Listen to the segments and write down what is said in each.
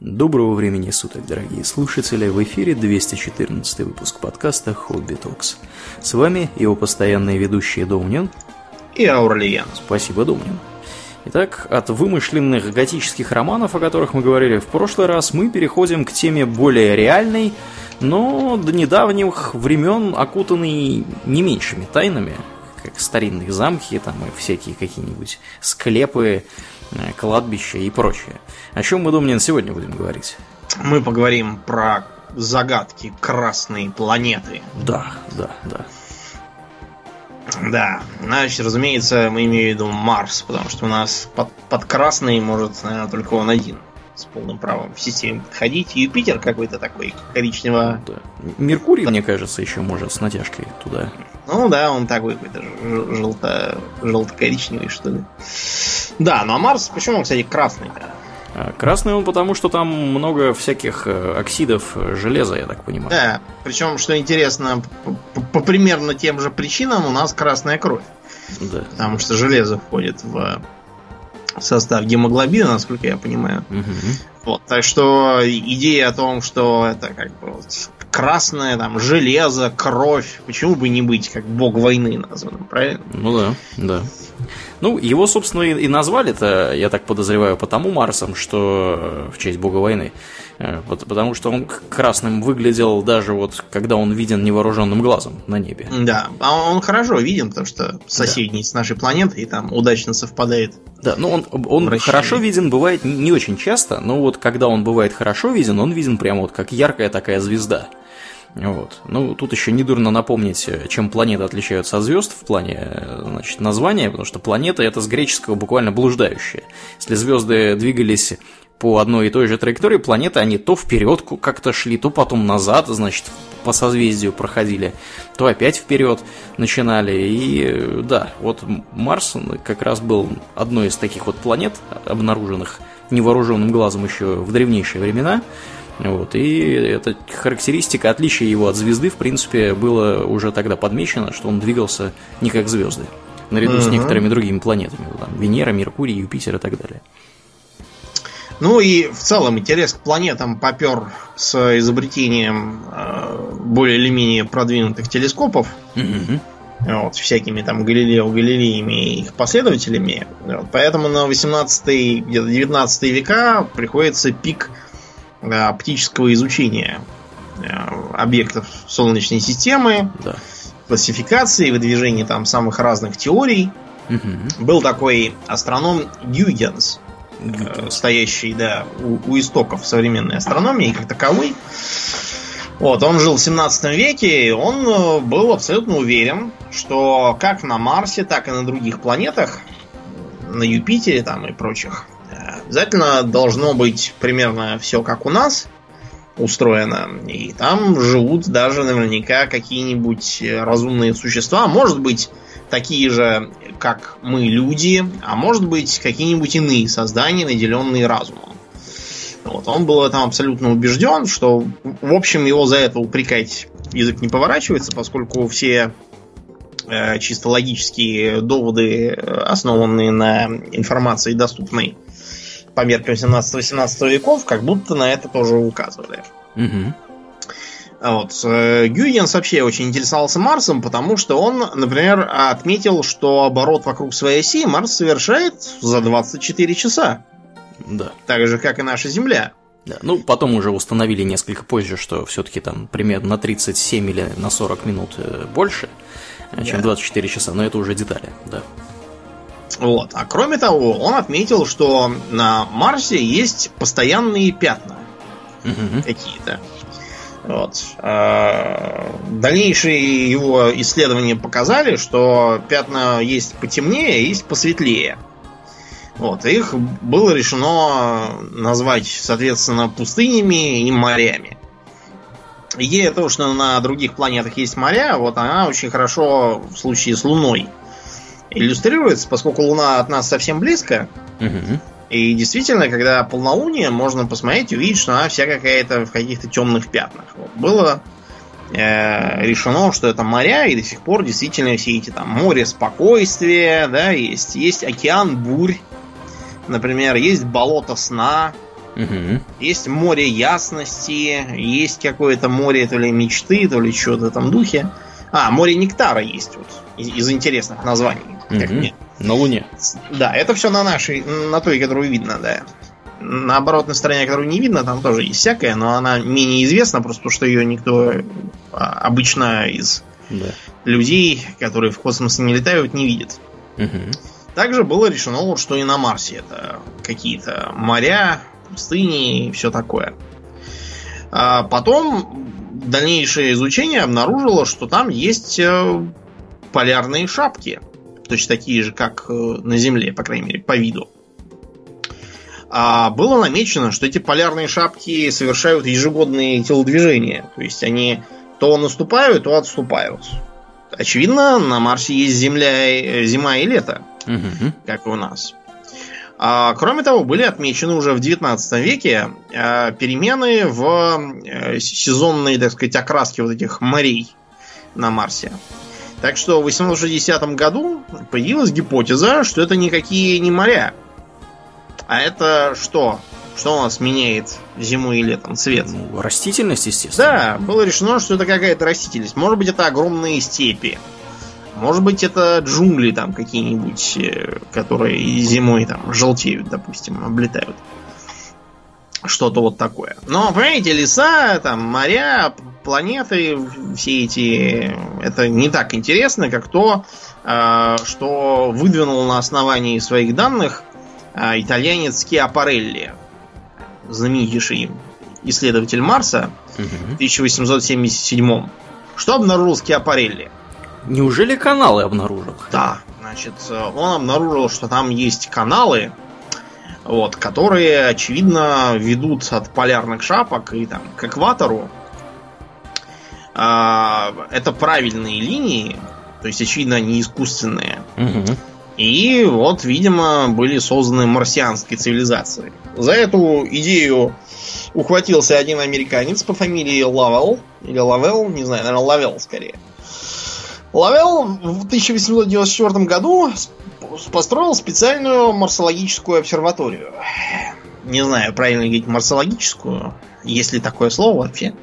Доброго времени суток, дорогие слушатели! В эфире 214 выпуск подкаста «Хобби Токс». С вами его постоянные ведущие Домнин и Аурлиен. Спасибо, Домнин. Итак, от вымышленных готических романов, о которых мы говорили в прошлый раз, мы переходим к теме более реальной, но до недавних времен окутанной не меньшими тайнами, как старинные замки там, и всякие какие-нибудь склепы, Э, кладбище и прочее. О чем мы, Домнин, сегодня будем говорить? Мы поговорим про загадки красной планеты. Да, да, да. Да, значит, разумеется, мы имеем в виду Марс, потому что у нас под, под красный может, наверное, только он один с полным правом в системе подходить. Юпитер какой-то такой коричнево... Да. Меркурий, мне кажется, еще может с натяжкой туда. Ну да, он такой какой-то желто... желто-коричневый, что ли. Да, ну а Марс, почему он, кстати, красный? А, красный он потому, что там много всяких э, оксидов э, железа, я так понимаю. Да, причем, что интересно, по, по примерно тем же причинам у нас красная кровь. Да. Потому что железо входит в состав гемоглобина, насколько я понимаю. Угу. Вот, так что идея о том, что это как бы вот красное, там, железо, кровь, почему бы не быть как бог войны названным, правильно? Ну да, да. Ну, его, собственно, и назвали-то, я так подозреваю, потому Марсом, что э, в честь бога войны. Потому что он красным выглядел даже вот, когда он виден невооруженным глазом на небе. Да, а он хорошо виден, потому что соседний да. с нашей планетой, и там удачно совпадает. Да, ну он, он хорошо виден бывает не очень часто, но вот когда он бывает хорошо виден, он виден прямо вот как яркая такая звезда. Вот. Ну, тут еще недурно напомнить, чем планеты отличаются от звезд в плане значит, названия, потому что планета это с греческого буквально блуждающая. Если звезды двигались по одной и той же траектории, планеты они то вперед как-то шли, то потом назад, значит, по созвездию проходили, то опять вперед начинали. И да, вот Марс как раз был одной из таких вот планет, обнаруженных невооруженным глазом еще в древнейшие времена. Вот, и эта характеристика отличия его от звезды, в принципе, было уже тогда подмечено, что он двигался не как звезды, наряду угу. с некоторыми другими планетами, там, Венера, Меркурий, Юпитер и так далее. Ну и в целом интерес к планетам попер с изобретением э, более или менее продвинутых телескопов. Угу. Вот, всякими там Галилео Галилеями и их последователями. Вот, поэтому на 18 где-то 19 века приходится пик Э, оптического изучения э, объектов Солнечной системы, да. классификации, выдвижения там самых разных теорий. Угу. Был такой астроном Гюйгенс, стоящий да, у, у истоков современной астрономии как таковой. Вот, он жил в 17 веке, он был абсолютно уверен, что как на Марсе, так и на других планетах, на Юпитере там и прочих Обязательно должно быть примерно все как у нас устроено. И там живут даже наверняка какие-нибудь разумные существа. Может быть, такие же, как мы, люди, а может быть, какие-нибудь иные создания, наделенные разумом. Вот, он был этом абсолютно убежден, что, в общем, его за это упрекать язык не поворачивается, поскольку все э, чисто логические доводы, э, основанные на информации, доступной по меркам 17-18 веков, как будто на это тоже указывали. Угу. Вот. Э, Гюйгенс вообще очень интересовался Марсом, потому что он, например, отметил, что оборот вокруг своей оси Марс совершает за 24 часа. Да. Так же, как и наша Земля. Да. Ну, потом уже установили несколько позже, что все-таки там примерно на 37 или на 40 минут э, больше, э, чем да. 24 часа, но это уже детали, да. Вот. А кроме того, он отметил, что на Марсе есть постоянные пятна угу. какие-то. Вот. А дальнейшие его исследования показали, что пятна есть потемнее, есть посветлее. Вот. Их было решено назвать, соответственно, пустынями и морями. Идея того, что на других планетах есть моря, вот она очень хорошо в случае с Луной иллюстрируется, поскольку Луна от нас совсем близко. Угу. И действительно, когда полнолуние, можно посмотреть и увидеть, что она вся какая-то в каких-то темных пятнах. Вот. Было э, решено, что это моря, и до сих пор действительно все эти там море спокойствия, да, есть. Есть океан бурь, например, есть болото сна. Угу. Есть море ясности, есть какое-то море то ли мечты, то ли что-то в этом духе. А, море нектара есть вот из, из интересных названий. Угу. Как мне. На Луне. Да, это все на нашей, на той, которую видно, да. На оборотной стороне, которую не видно, там тоже есть всякое, но она менее известна, просто потому что ее никто а, обычно из да. людей, которые в космос не летают, не видит. Угу. Также было решено, что и на Марсе это какие-то моря, пустыни и все такое. А потом дальнейшее изучение обнаружило, что там есть э, полярные шапки. Точно такие же, как э, на Земле, по крайней мере, по виду. А было намечено, что эти полярные шапки совершают ежегодные телодвижения. То есть они то наступают, то отступают. Очевидно, на Марсе есть земля, зима и лето, угу. как и у нас. А, кроме того, были отмечены уже в 19 веке а, перемены в э, сезонные, так сказать, окраски вот этих морей на Марсе. Так что в 860 году появилась гипотеза, что это никакие не моря. А это что? Что у нас меняет зиму и летом цвет? Ну, растительность, естественно. Да, было решено, что это какая-то растительность. Может быть, это огромные степи. Может быть, это джунгли там какие-нибудь, э, которые зимой там желтеют, допустим, облетают. Что-то вот такое. Но, понимаете, леса, там, моря, планеты, все эти... Это не так интересно, как то, э, что выдвинул на основании своих данных э, итальянец Киапарелли, знаменитейший исследователь Марса в 1877 Что обнаружил Скиапарелли? Неужели каналы обнаружил? Да, значит, он обнаружил, что там есть каналы, вот, которые, очевидно, ведут от полярных шапок и там к экватору. А, это правильные линии, то есть, очевидно, они искусственные. Угу. И вот, видимо, были созданы марсианской цивилизацией. За эту идею ухватился один американец по фамилии Лавел. Или Лавел, не знаю, наверное, Лавел скорее. Лавел в 1894 году построил специальную марсологическую обсерваторию. Не знаю, правильно говорить марсологическую, есть ли такое слово вообще,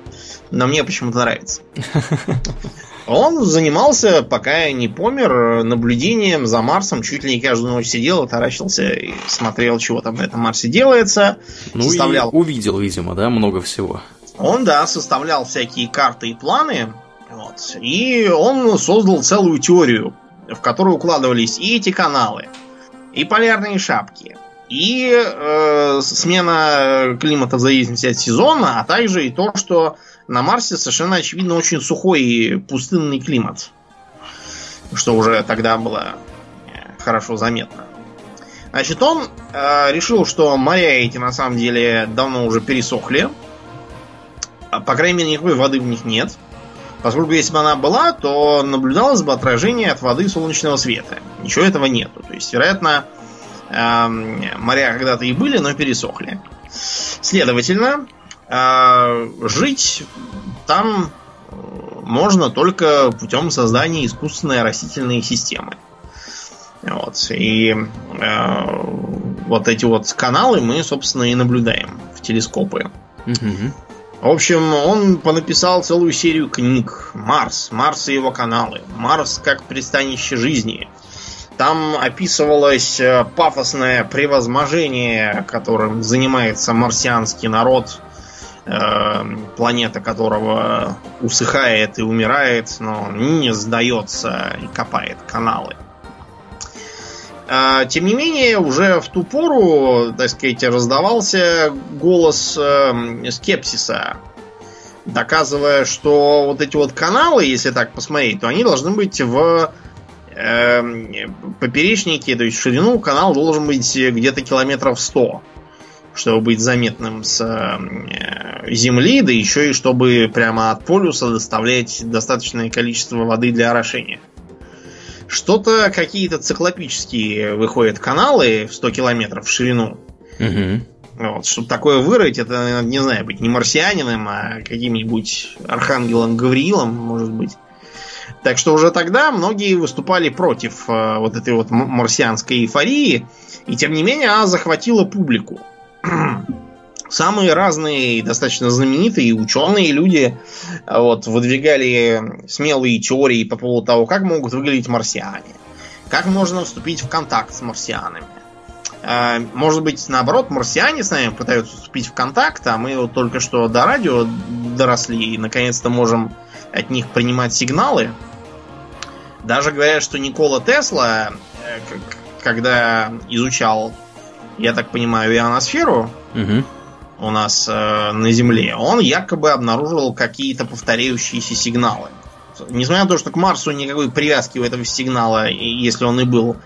но мне почему-то нравится. Он занимался, пока не помер, наблюдением за Марсом. Чуть ли не каждую ночь сидел, таращился и смотрел, чего там на этом Марсе делается. Ну составлял... и увидел, видимо, да, много всего. Он, да, составлял всякие карты и планы. Вот. И он создал целую теорию, в которую укладывались и эти каналы, и полярные шапки, и э, смена климата в зависимости от сезона, а также и то, что на Марсе совершенно очевидно очень сухой и пустынный климат. Что уже тогда было э, хорошо заметно. Значит, он э, решил, что моря эти на самом деле давно уже пересохли. А, по крайней мере, никакой воды в них нет. Поскольку если бы она была, то наблюдалось бы отражение от воды солнечного света. Ничего этого нету. То есть, вероятно, э, моря когда-то и были, но пересохли. Следовательно, э, жить там можно только путем создания искусственной растительной системы. Вот. И э, вот эти вот каналы мы, собственно, и наблюдаем в телескопы. Угу. В общем, он понаписал целую серию книг. Марс, Марс и его каналы. Марс как пристанище жизни. Там описывалось э, пафосное превозможение, которым занимается марсианский народ, э, планета которого усыхает и умирает, но не сдается и копает каналы. А, тем не менее, уже в ту пору, так сказать, раздавался голос эм, скепсиса, доказывая, что вот эти вот каналы, если так посмотреть, то они должны быть в э, поперечнике, то есть в ширину канал должен быть где-то километров 100, чтобы быть заметным с э, Земли, да еще и чтобы прямо от полюса доставлять достаточное количество воды для орошения. Что-то какие-то циклопические выходят каналы в 100 километров в ширину. Угу. Вот, чтобы такое вырыть, это, не знаю, быть не марсианином, а каким-нибудь архангелом Гавриилом, может быть. Так что уже тогда многие выступали против э, вот этой вот марсианской эйфории, и тем не менее она захватила публику. Самые разные, достаточно знаменитые ученые люди вот, выдвигали смелые теории по поводу того, как могут выглядеть марсиане, как можно вступить в контакт с марсианами. А, может быть, наоборот, марсиане с нами пытаются вступить в контакт, а мы вот только что до радио доросли и наконец-то можем от них принимать сигналы. Даже говорят, что Никола Тесла, э, когда изучал, я так понимаю, ионосферу, угу у нас э, на Земле, он якобы обнаружил какие-то повторяющиеся сигналы. Несмотря на то, что к Марсу никакой привязки у этого сигнала, если он и был,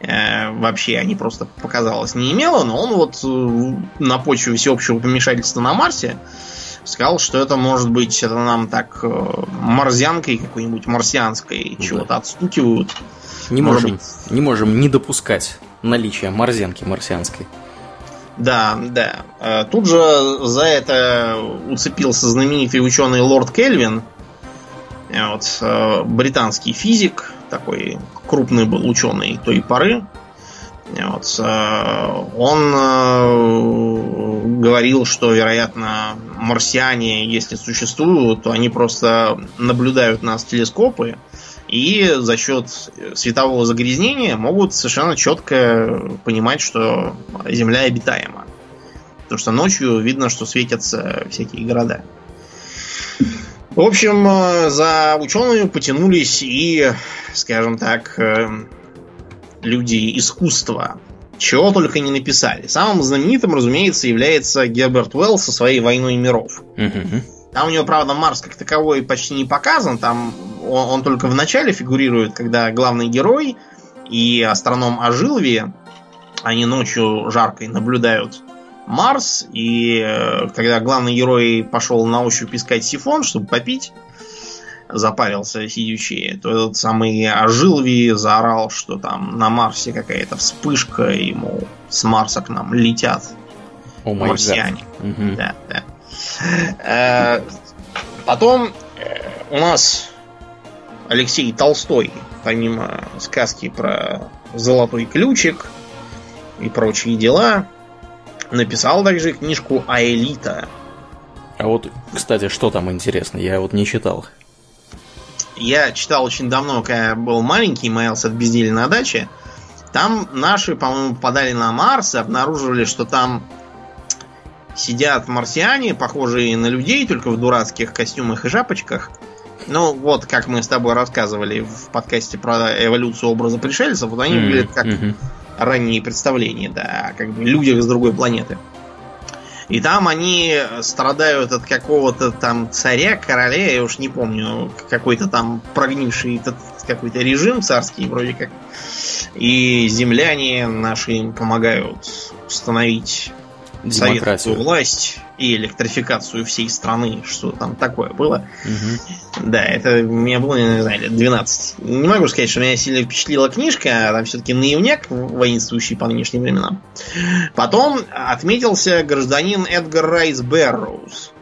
э, вообще не просто показалось, не имело, но он вот э, на почве всеобщего помешательства на Марсе сказал, что это может быть, это нам так э, морзянкой какой-нибудь марсианской да. чего-то отстукивают. Не можем, быть... не можем не допускать наличия морзянки марсианской. Да, да. Э, тут же за это уцепился знаменитый ученый Лорд Кельвин. Э, вот, э, британский физик, такой крупный был ученый той поры. Вот, он говорил, что, вероятно, марсиане, если существуют, то они просто наблюдают нас с телескопы, и за счет светового загрязнения могут совершенно четко понимать, что Земля обитаема. Потому что ночью видно, что светятся всякие города. В общем, э, за учеными потянулись и, скажем так, э, люди искусства. Чего только не написали. Самым знаменитым, разумеется, является Герберт Уэлл со своей «Войной миров». Угу. Там у него, правда, Марс как таковой почти не показан. Там он, он только в начале фигурирует, когда главный герой и астроном Ажилви, они ночью жаркой наблюдают Марс, и э, когда главный герой пошел на ощупь искать сифон, чтобы попить, запарился сидячий, то этот самый Ажилви заорал, что там на Марсе какая-то вспышка, мол, с Марса к нам летят oh марсиане. Угу. Да, да. Э, потом э, у нас Алексей Толстой, помимо сказки про золотой ключик и прочие дела, написал также книжку Аэлита. А вот, кстати, что там интересно? Я вот не читал. Я читал очень давно, когда я был маленький, маялся от безделия на даче. Там наши, по-моему, подали на Марс и обнаружили, что там сидят марсиане, похожие на людей, только в дурацких костюмах и шапочках. Ну, вот как мы с тобой рассказывали в подкасте про эволюцию образа пришельцев, вот они mm-hmm. выглядят как mm-hmm. ранние представления, да, как бы людях с другой планеты. И там они страдают от какого-то там царя, короля, я уж не помню, какой-то там прогнивший этот какой-то режим царский вроде как. И земляне наши им помогают установить советскую власть и электрификацию всей страны, что там такое было. Угу. Да, это меня было, не знаю, лет 12. Не могу сказать, что меня сильно впечатлила книжка, а там все-таки наивняк, воинствующий по нынешним временам. Потом отметился гражданин Эдгар Райс Берроуз,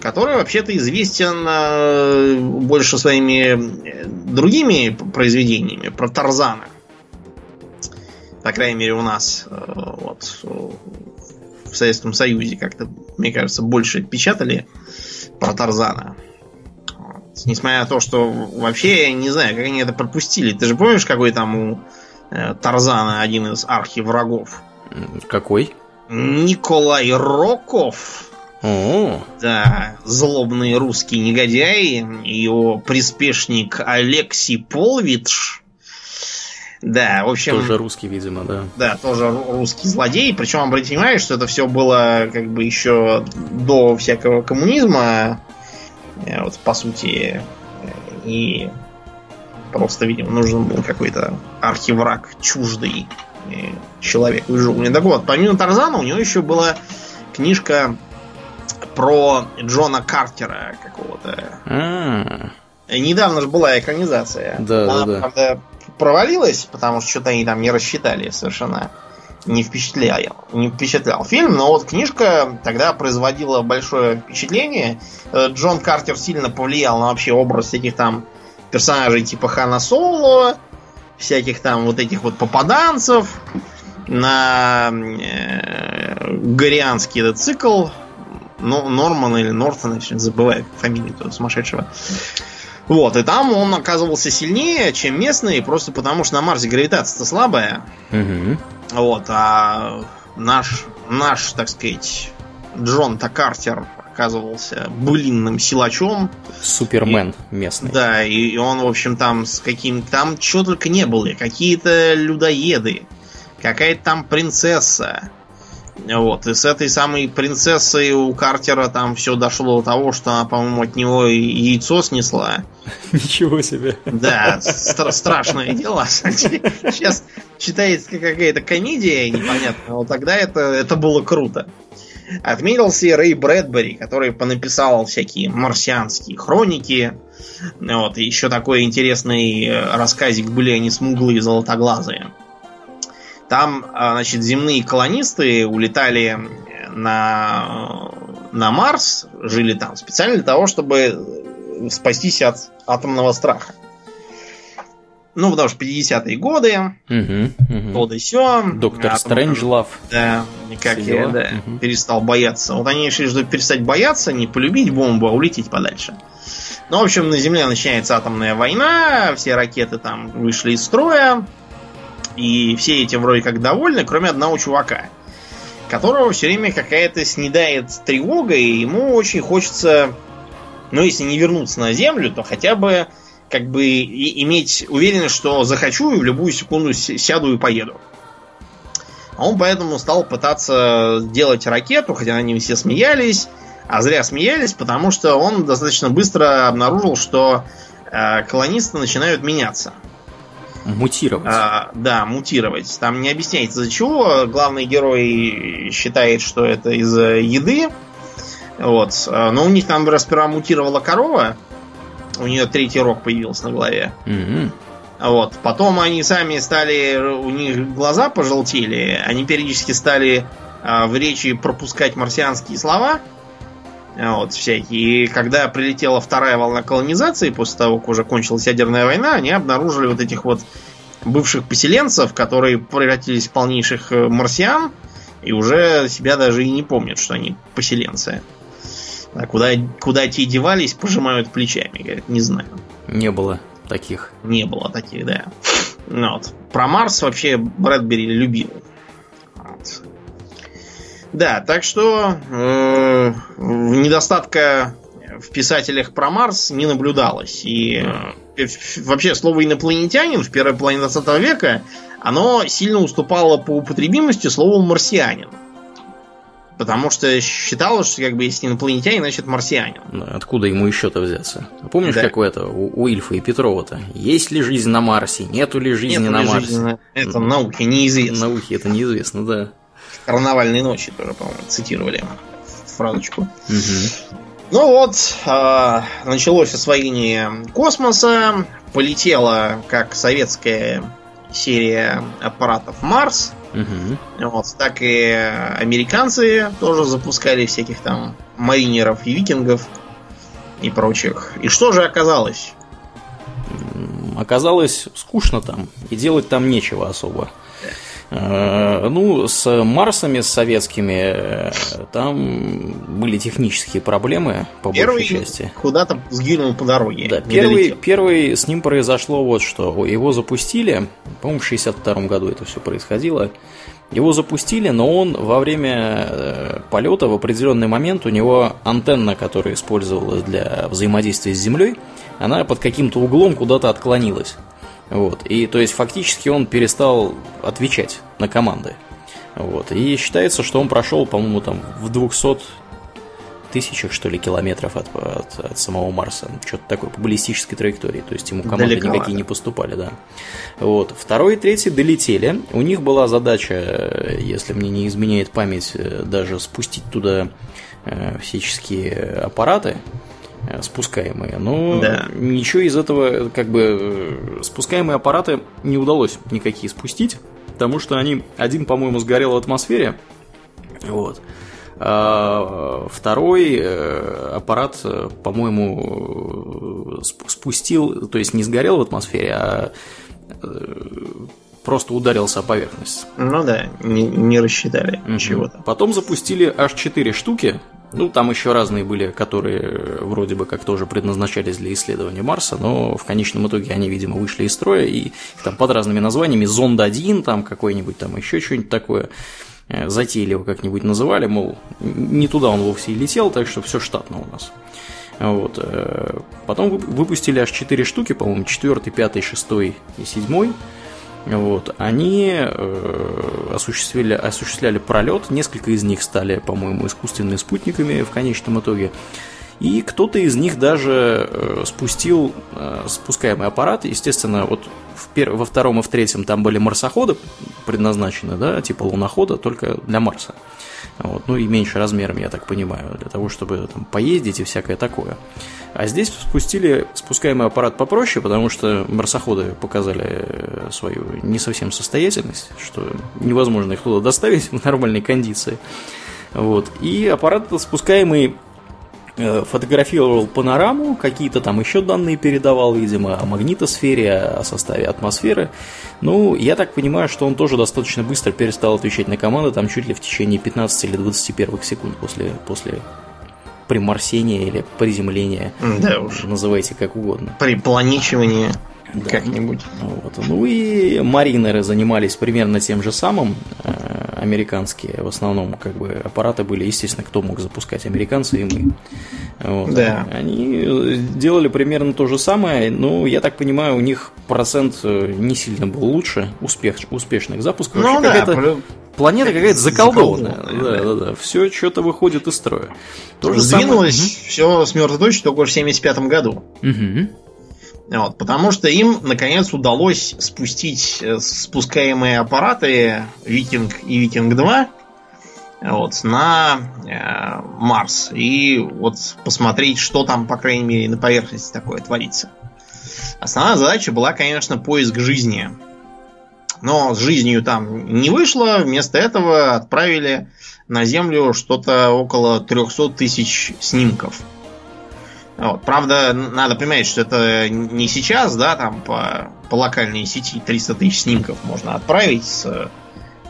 который вообще-то известен э, больше своими э, другими произведениями про Тарзана. По крайней мере, у нас э, вот, в Советском Союзе как-то, мне кажется, больше печатали про Тарзана. Несмотря на то, что вообще я не знаю, как они это пропустили. Ты же помнишь, какой там у э, Тарзана один из архиврагов? Какой? Николай Роков. О. Да, злобный русский негодяй, его приспешник Алексей Полвич да, в общем... Тоже русский, видимо, да. Да, тоже русский злодей. Причем, обратите внимание, что это все было как бы еще до всякого коммунизма. Э, вот, по сути. И просто, видимо, нужен был какой-то архивраг чуждый э, человек в джунгле. Так вот, помимо Тарзана, у него еще была книжка про Джона Картера какого-то. А-а-а. Недавно же была экранизация. Да, Она, да, да. правда, провалилась, потому что что-то они там не рассчитали совершенно. Не впечатлял, не впечатлял фильм, но вот книжка тогда производила большое впечатление. Э, Джон Картер сильно повлиял на вообще образ всяких там персонажей типа Хана Соло, всяких там вот этих вот попаданцев. на э, горианский этот цикл, но, Норман или Нортон, забываю фамилию этого сумасшедшего. Вот, и там он оказывался сильнее, чем местные, просто потому что на Марсе гравитация-то слабая. Угу. Вот, а наш, наш, так сказать, Джон Такартер оказывался былинным силачом. Супермен и, местный. Да, и, он, в общем, там с каким там что только не было. Какие-то людоеды, какая-то там принцесса. Вот, и с этой самой принцессой у Картера там все дошло до того, что она, по-моему, от него яйцо снесла. Ничего себе. Да, стра- страшное дело. Сейчас читается какая-то комедия непонятная, но тогда это, это было круто. Отметился и Рэй Брэдбери, который понаписал всякие марсианские хроники. Вот, и еще такой интересный э, рассказик были они смуглые и золотоглазые. Там, а, значит, земные колонисты улетали на, на Марс, жили там специально для того, чтобы спастись от атомного страха. Ну, потому что 50-е годы, угу, угу. то да сё. Доктор Стрэнджлав. Да, никак я да, угу. перестал бояться. Вот они решили, что перестать бояться, не полюбить бомбу, а улететь подальше. Ну, в общем, на Земле начинается атомная война, все ракеты там вышли из строя, и все этим вроде как довольны, кроме одного чувака, которого все время какая-то снедает тревога, и ему очень хочется, ну, если не вернуться на Землю, то хотя бы как бы и, иметь уверенность, что захочу и в любую секунду сяду и поеду. А он поэтому стал пытаться делать ракету, хотя они все смеялись, а зря смеялись, потому что он достаточно быстро обнаружил, что э, колонисты начинают меняться. Мутировать. А, да, мутировать. Там не объясняется из-за чего. Главный герой считает, что это из-за еды. Вот. А, но у них там сперва мутировала корова, у нее третий рог появился на голове. Угу. Вот. Потом они сами стали, у них глаза пожелтели, они периодически стали э, в речи пропускать марсианские слова. Вот, всякие. И когда прилетела вторая волна колонизации, после того, как уже кончилась ядерная война, они обнаружили вот этих вот бывших поселенцев, которые превратились в полнейших э, марсиан, и уже себя даже и не помнят, что они поселенцы. А куда, куда те девались, пожимают плечами. Говорят, не знаю. Не было таких. Не было таких, да. Ну, вот. Про Марс вообще Брэдбери любил. Да, так что э, недостатка в писателях про Марс не наблюдалось. И э, вообще слово инопланетянин в первой половине 20 века оно сильно уступало по употребимости слову марсианин. Потому что считалось, что как бы если инопланетянин, значит марсианин. Откуда ему еще-то взяться? Помнишь, да. как у этого, у, у Ильфа и Петрова-то? Есть ли жизнь на Марсе? Нету ли жизни Нету на ли Марсе? Жизни на... Это науке неизвестно. Науке это неизвестно, да. Карнавальной ночи тоже, по-моему, цитировали фразочку. Угу. Ну вот, э, началось освоение космоса, полетела как советская серия аппаратов Марс. Угу. Вот, так и американцы тоже запускали всяких там маринеров и викингов и прочих. И что же оказалось? Оказалось скучно там, и делать там нечего особо. Э, ну, с Марсами, с советскими, э, там были технические проблемы, по первый большей части. куда-то сгинул по дороге. Да, первый, первый с ним произошло вот что. Его запустили, по-моему, в 62 году это все происходило. Его запустили, но он во время э, полета в определенный момент у него антенна, которая использовалась для взаимодействия с Землей, она под каким-то углом куда-то отклонилась. Вот. И то есть фактически он перестал отвечать на команды. Вот. И считается, что он прошел, по-моему, там в 200 тысячах, что ли, километров от, от, от самого Марса. Что-то такое по баллистической траектории. То есть ему команды Далеко, никакие не поступали, да. Вот. Второй и третий долетели. У них была задача, если мне не изменяет память, даже спустить туда э, всяческие аппараты, Э, спускаемые. Но да. ничего из этого, как бы, э, спускаемые аппараты не удалось никакие спустить, потому что они, один, по-моему, сгорел в атмосфере, вот. А второй э, аппарат, по-моему, спустил, то есть не сгорел в атмосфере, а просто ударился о поверхность. Ну да, не, не рассчитали угу. чего-то. Потом запустили аж 4 штуки. Ну, там еще разные были, которые вроде бы как тоже предназначались для исследования Марса, но в конечном итоге они, видимо, вышли из строя, и там под разными названиями Зонд-1, там какой-нибудь там еще что-нибудь такое э, затейливо как-нибудь называли, мол, не туда он вовсе и летел, так что все штатно у нас. Вот. Э, потом выпустили аж 4 штуки, по-моему, 4, 5, 6 и 7. Вот. Они э, осуществили, осуществляли пролет, несколько из них стали, по-моему, искусственными спутниками в конечном итоге. И кто-то из них даже э, спустил э, спускаемый аппарат. Естественно, вот в пер... во втором и в третьем там были марсоходы предназначены, да, типа лунохода, только для Марса. Вот, ну и меньше размером, я так понимаю, для того, чтобы там, поездить и всякое такое. А здесь спустили спускаемый аппарат попроще, потому что марсоходы показали э, свою не совсем состоятельность, что невозможно их туда доставить в нормальной кондиции. Вот. И аппарат спускаемый фотографировал панораму, какие-то там еще данные передавал, видимо, о магнитосфере, о составе атмосферы. Ну, я так понимаю, что он тоже достаточно быстро перестал отвечать на команды, там чуть ли в течение 15 или 20 первых секунд после, после приморсения или приземления. Да уж. Называйте как угодно. Припланичивание. Да. Как-нибудь. Вот. Ну и маринеры занимались примерно тем же самым. Американские в основном как бы аппараты были, естественно, кто мог запускать, американцы и мы. Вот. Да. Они делали примерно то же самое, но я так понимаю, у них процент э, не сильно был лучше успех, успешных запусков. Ну, да, какая-то планета какая-то заколдованная. заколдованная да, да, да. Все что-то выходит из строя. То же Сдвинулось самое... все с мертвой точки только в 75 году. Угу. Вот, потому что им, наконец, удалось спустить э, спускаемые аппараты Викинг и Викинг 2 вот, на э, Марс. И вот посмотреть, что там, по крайней мере, на поверхности такое творится. Основная задача была, конечно, поиск жизни. Но с жизнью там не вышло. Вместо этого отправили на Землю что-то около 300 тысяч снимков. Вот. Правда, надо понимать, что это не сейчас, да, там по, по локальной сети 300 тысяч снимков можно отправить с,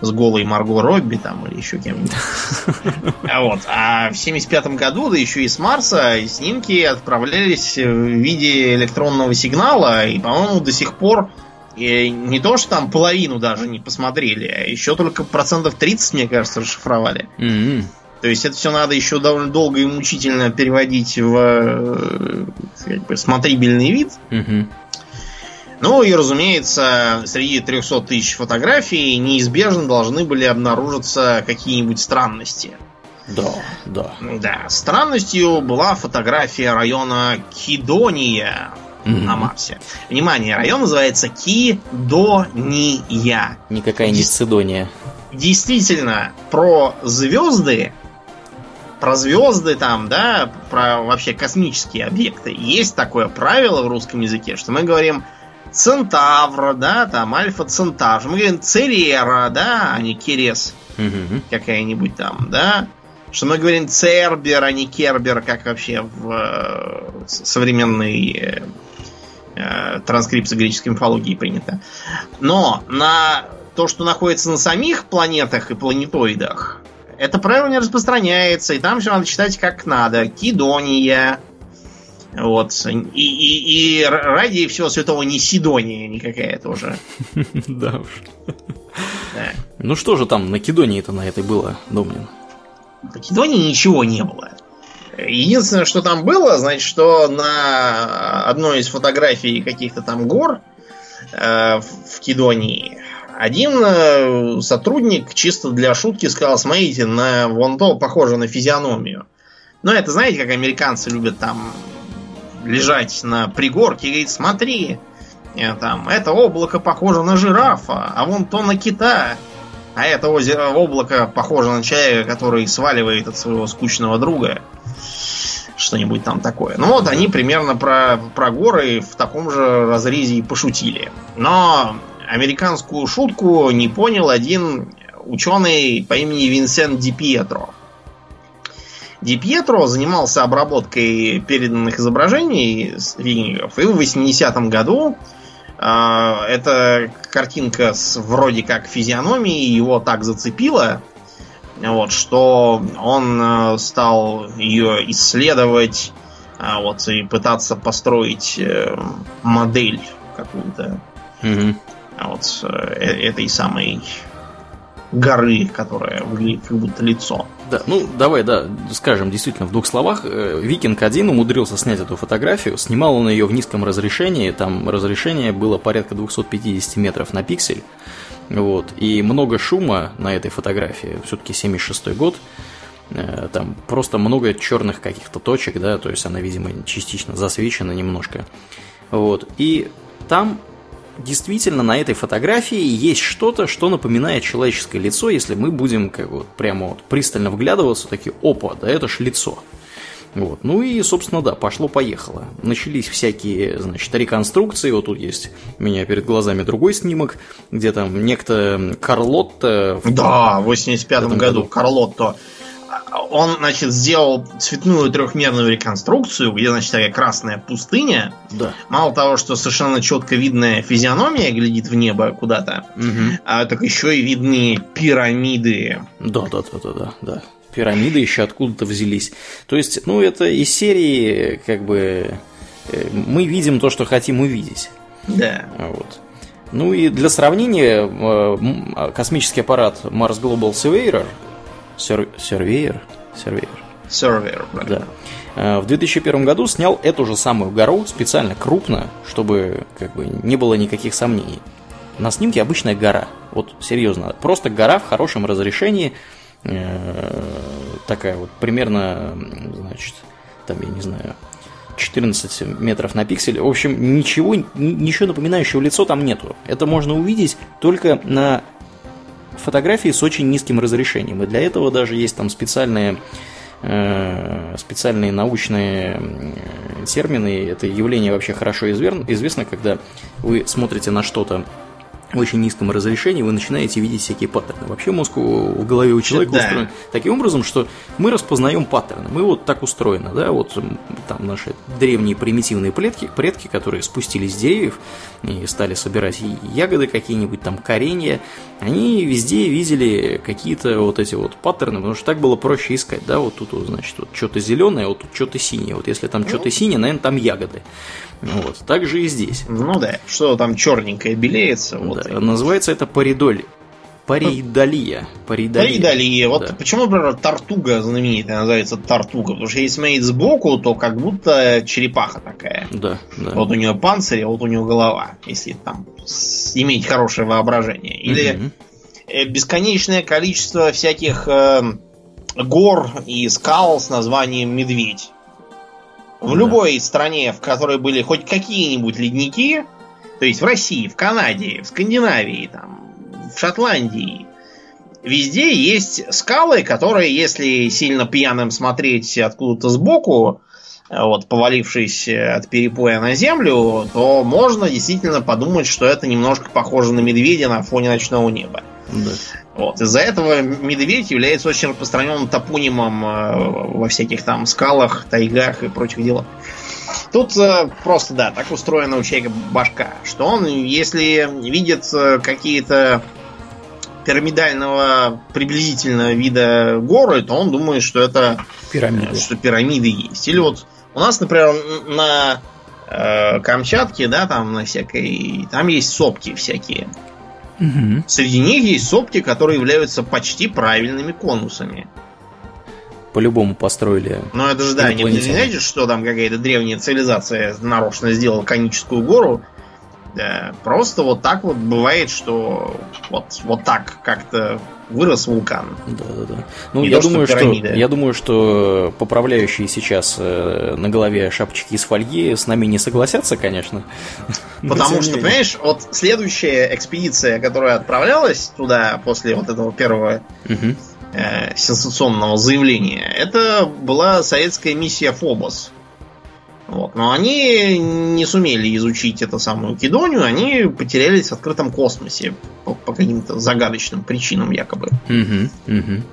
с голой Марго Робби там или еще кем-нибудь. А вот. А в 75 году, да еще и с Марса, снимки отправлялись в виде электронного сигнала, и, по-моему, до сих пор и не то, что там половину даже не посмотрели, а еще только процентов 30, мне кажется, расшифровали. Mm-hmm. То есть это все надо еще довольно долго и мучительно переводить в э, как бы, смотрибельный вид. Угу. Ну и, разумеется, среди 300 тысяч фотографий неизбежно должны были обнаружиться какие-нибудь странности. Да, да. Да, странностью была фотография района Кидония угу. на Марсе. Внимание, район называется Кидония. Никакая не Цидония. Действительно, про звезды про звезды там, да, про вообще космические объекты, есть такое правило в русском языке, что мы говорим Центавр, да, там Альфа Центавр, мы говорим Церера, да, а не Керес угу. какая-нибудь там, да, что мы говорим Цербер, а не Кербер, как вообще в э, современной э, э, транскрипции греческой мифологии принято. Но на то, что находится на самих планетах и планетоидах, это правило не распространяется, и там все надо читать как надо. Кидония. Вот. И, и, и ради всего святого не Сидония никакая тоже. Да уж. Ну что же там на Кидонии-то на этой было, Домнин? На Кидонии ничего не было. Единственное, что там было, значит, что на одной из фотографий каких-то там гор э, в Кидонии один э, сотрудник чисто для шутки сказал, смотрите, на вон то похоже на физиономию. Но это знаете, как американцы любят там лежать на пригорке и говорить, смотри, э, там, это облако похоже на жирафа, а вон то на кита. А это озеро, облако похоже на человека, который сваливает от своего скучного друга. Что-нибудь там такое. Ну вот они примерно про, про горы в таком же разрезе и пошутили. Но американскую шутку не понял один ученый по имени Винсент Ди Пьетро. Ди Пьетро занимался обработкой переданных изображений викингов и в 80-м году э, эта картинка с вроде как физиономией его так зацепила, вот, что он э, стал ее исследовать а, вот, и пытаться построить э, модель какую-то Мгм. А вот э, этой самой горы, которая выглядит как будто лицо. Да, ну давай, да, скажем действительно в двух словах. Э, Викинг 1 умудрился снять эту фотографию, снимал он ее в низком разрешении, там разрешение было порядка 250 метров на пиксель, вот, и много шума на этой фотографии, все-таки 76 год, Э, там просто много черных каких-то точек, да, то есть она, видимо, частично засвечена немножко, вот, и там действительно на этой фотографии есть что-то, что напоминает человеческое лицо, если мы будем как вот прямо вот пристально вглядываться, такие, опа, да это ж лицо. Вот. Ну и, собственно, да, пошло-поехало. Начались всякие, значит, реконструкции. Вот тут есть у меня перед глазами другой снимок, где там некто Карлотта... в- Да, в 85 этом году году. Карлотто. Он, значит, сделал цветную трехмерную реконструкцию, где, значит, такая красная пустыня. Да. Мало того, что совершенно четко видная физиономия глядит в небо куда-то, Мгм. а так еще и видны пирамиды. Да, да, да, да, да, да. Пирамиды еще откуда-то взялись. То есть, ну, это из серии, как бы, э, мы видим то, что хотим увидеть. Да. Вот. Ну и для сравнения, э, м, космический аппарат Mars Global Surveyor, Sur- Surveyor, Surveyor, Сервер. да, э, в 2001 году снял эту же самую гору специально крупно, чтобы как бы не было никаких сомнений. На снимке обычная гора. Вот серьезно, просто гора в хорошем разрешении, э, такая вот примерно, значит, там я не знаю, 14 метров на пиксель. В общем, ничего, ни- ничего напоминающего лицо там нету. Это можно увидеть только на фотографии с очень низким разрешением. И для этого даже есть там специальные э, специальные научные термины. Это явление вообще хорошо известно, когда вы смотрите на что-то очень низком разрешении, вы начинаете видеть всякие паттерны. Вообще мозг в голове у человека Да. устроен таким образом, что мы распознаем паттерны. Мы вот так устроены, да, вот там наши древние примитивные предки, предки, которые спустились с деревьев и стали собирать ягоды какие-нибудь, там коренья, они везде видели какие-то вот эти вот паттерны, потому что так было проще искать, да, вот тут, вот, значит, вот что-то зеленое, вот тут что-то синее, вот если там что-то синее, наверное, там ягоды. Вот, так же и здесь. Ну да, что там черненькое белеется. Вот. Да, называется это паридоль. Паридолия. Паридолия. Паридолия. Вот Да. почему, например, тартуга знаменитая называется тартуга? Потому что если смотреть сбоку, то как будто черепаха такая. Да, да. Вот у нее панцирь, а вот у нее голова, если там иметь хорошее воображение. Или э, бесконечное количество всяких э, гор и скал с названием Медведь. В Да. любой стране, в которой были хоть какие-нибудь ледники, то есть в России, в Канаде, в Скандинавии, там, в Шотландии, везде есть скалы, которые, если сильно пьяным смотреть откуда-то сбоку, вот, повалившись от перепоя на землю, то можно действительно подумать, что это немножко похоже на медведя на фоне ночного неба. Да. Вот. Из-за этого медведь является очень распространенным топонимом э, во всяких там скалах, тайгах и прочих делах. Тут э, просто, да, так устроена у человека башка, что он, если видит э, какие-то пирамидального приблизительно вида горы, то он думает, что это Пирамиды. что пирамиды есть. Или вот у нас, например, на э, Камчатке, да, там на всякой, там есть сопки всякие. Мгм. Среди них есть сопки, которые являются почти правильными конусами. По-любому построили. Но это же, да, не, знаете, что там какая-то древняя цивилизация нарочно сделала коническую гору. Да, просто вот так вот бывает, что вот, вот так как-то вырос вулкан. Да, да, да. Ну, Не я то, что думаю, что, пирамида. я думаю, что поправляющие сейчас э, на голове шапочки из фольги с нами не согласятся, конечно. Но Потому что, понимаешь, вот следующая экспедиция, которая отправлялась туда после вот этого первого э, сенсационного заявления, это была советская миссия Фобос. Вот. Но они не сумели изучить эту самую Кедонию, они потерялись в открытом космосе по, по каким-то загадочным причинам якобы. Мгм. Мгм.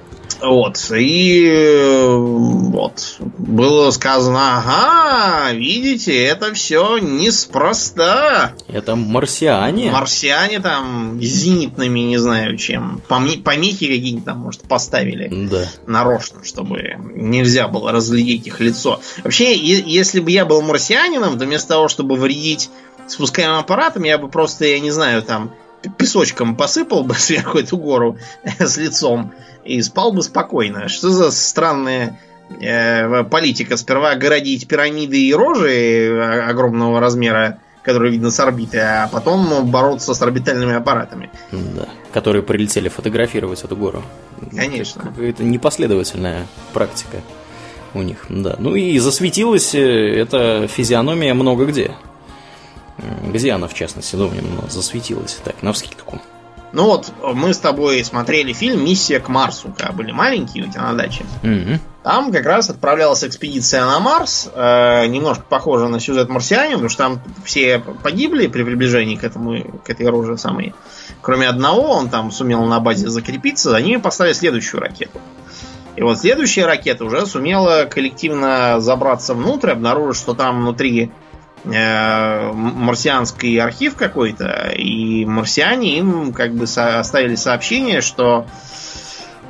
Вот. И э, вот. было сказано, ага, видите, это все неспроста. Это марсиане. Марсиане там зенитными, не знаю чем, помехи какие-нибудь там, может, поставили. Да. Нарочно, чтобы нельзя было разглядеть их лицо. Вообще, если бы я был марсианином, то вместо того, чтобы вредить спускаемым аппаратом, я бы просто, я не знаю, там песочком посыпал бы сверху эту гору с лицом и спал бы спокойно. Что за странная э, политика? Сперва огородить пирамиды и рожи э, огромного размера, которые видно с орбиты, а потом бороться с орбитальными аппаратами. Да, которые прилетели фотографировать эту гору. Конечно. Это непоследовательная практика у них, да. Ну и засветилась э, эта физиономия много где. Где она, в частности, ну, засветилась так, на вскидку. Ну вот, мы с тобой смотрели фильм «Миссия к Марсу», когда были маленькие у тебя на даче. Угу. Там как раз отправлялась экспедиция на Марс, э, немножко похожа на сюжет «Марсианин», потому что там все погибли при приближении к, этому, к этой роже самой. Кроме одного, он там сумел на базе закрепиться, за ними поставили следующую ракету. И вот следующая ракета уже сумела коллективно забраться внутрь, обнаружить, что там внутри марсианский архив какой-то, и марсиане им как бы оставили сообщение, что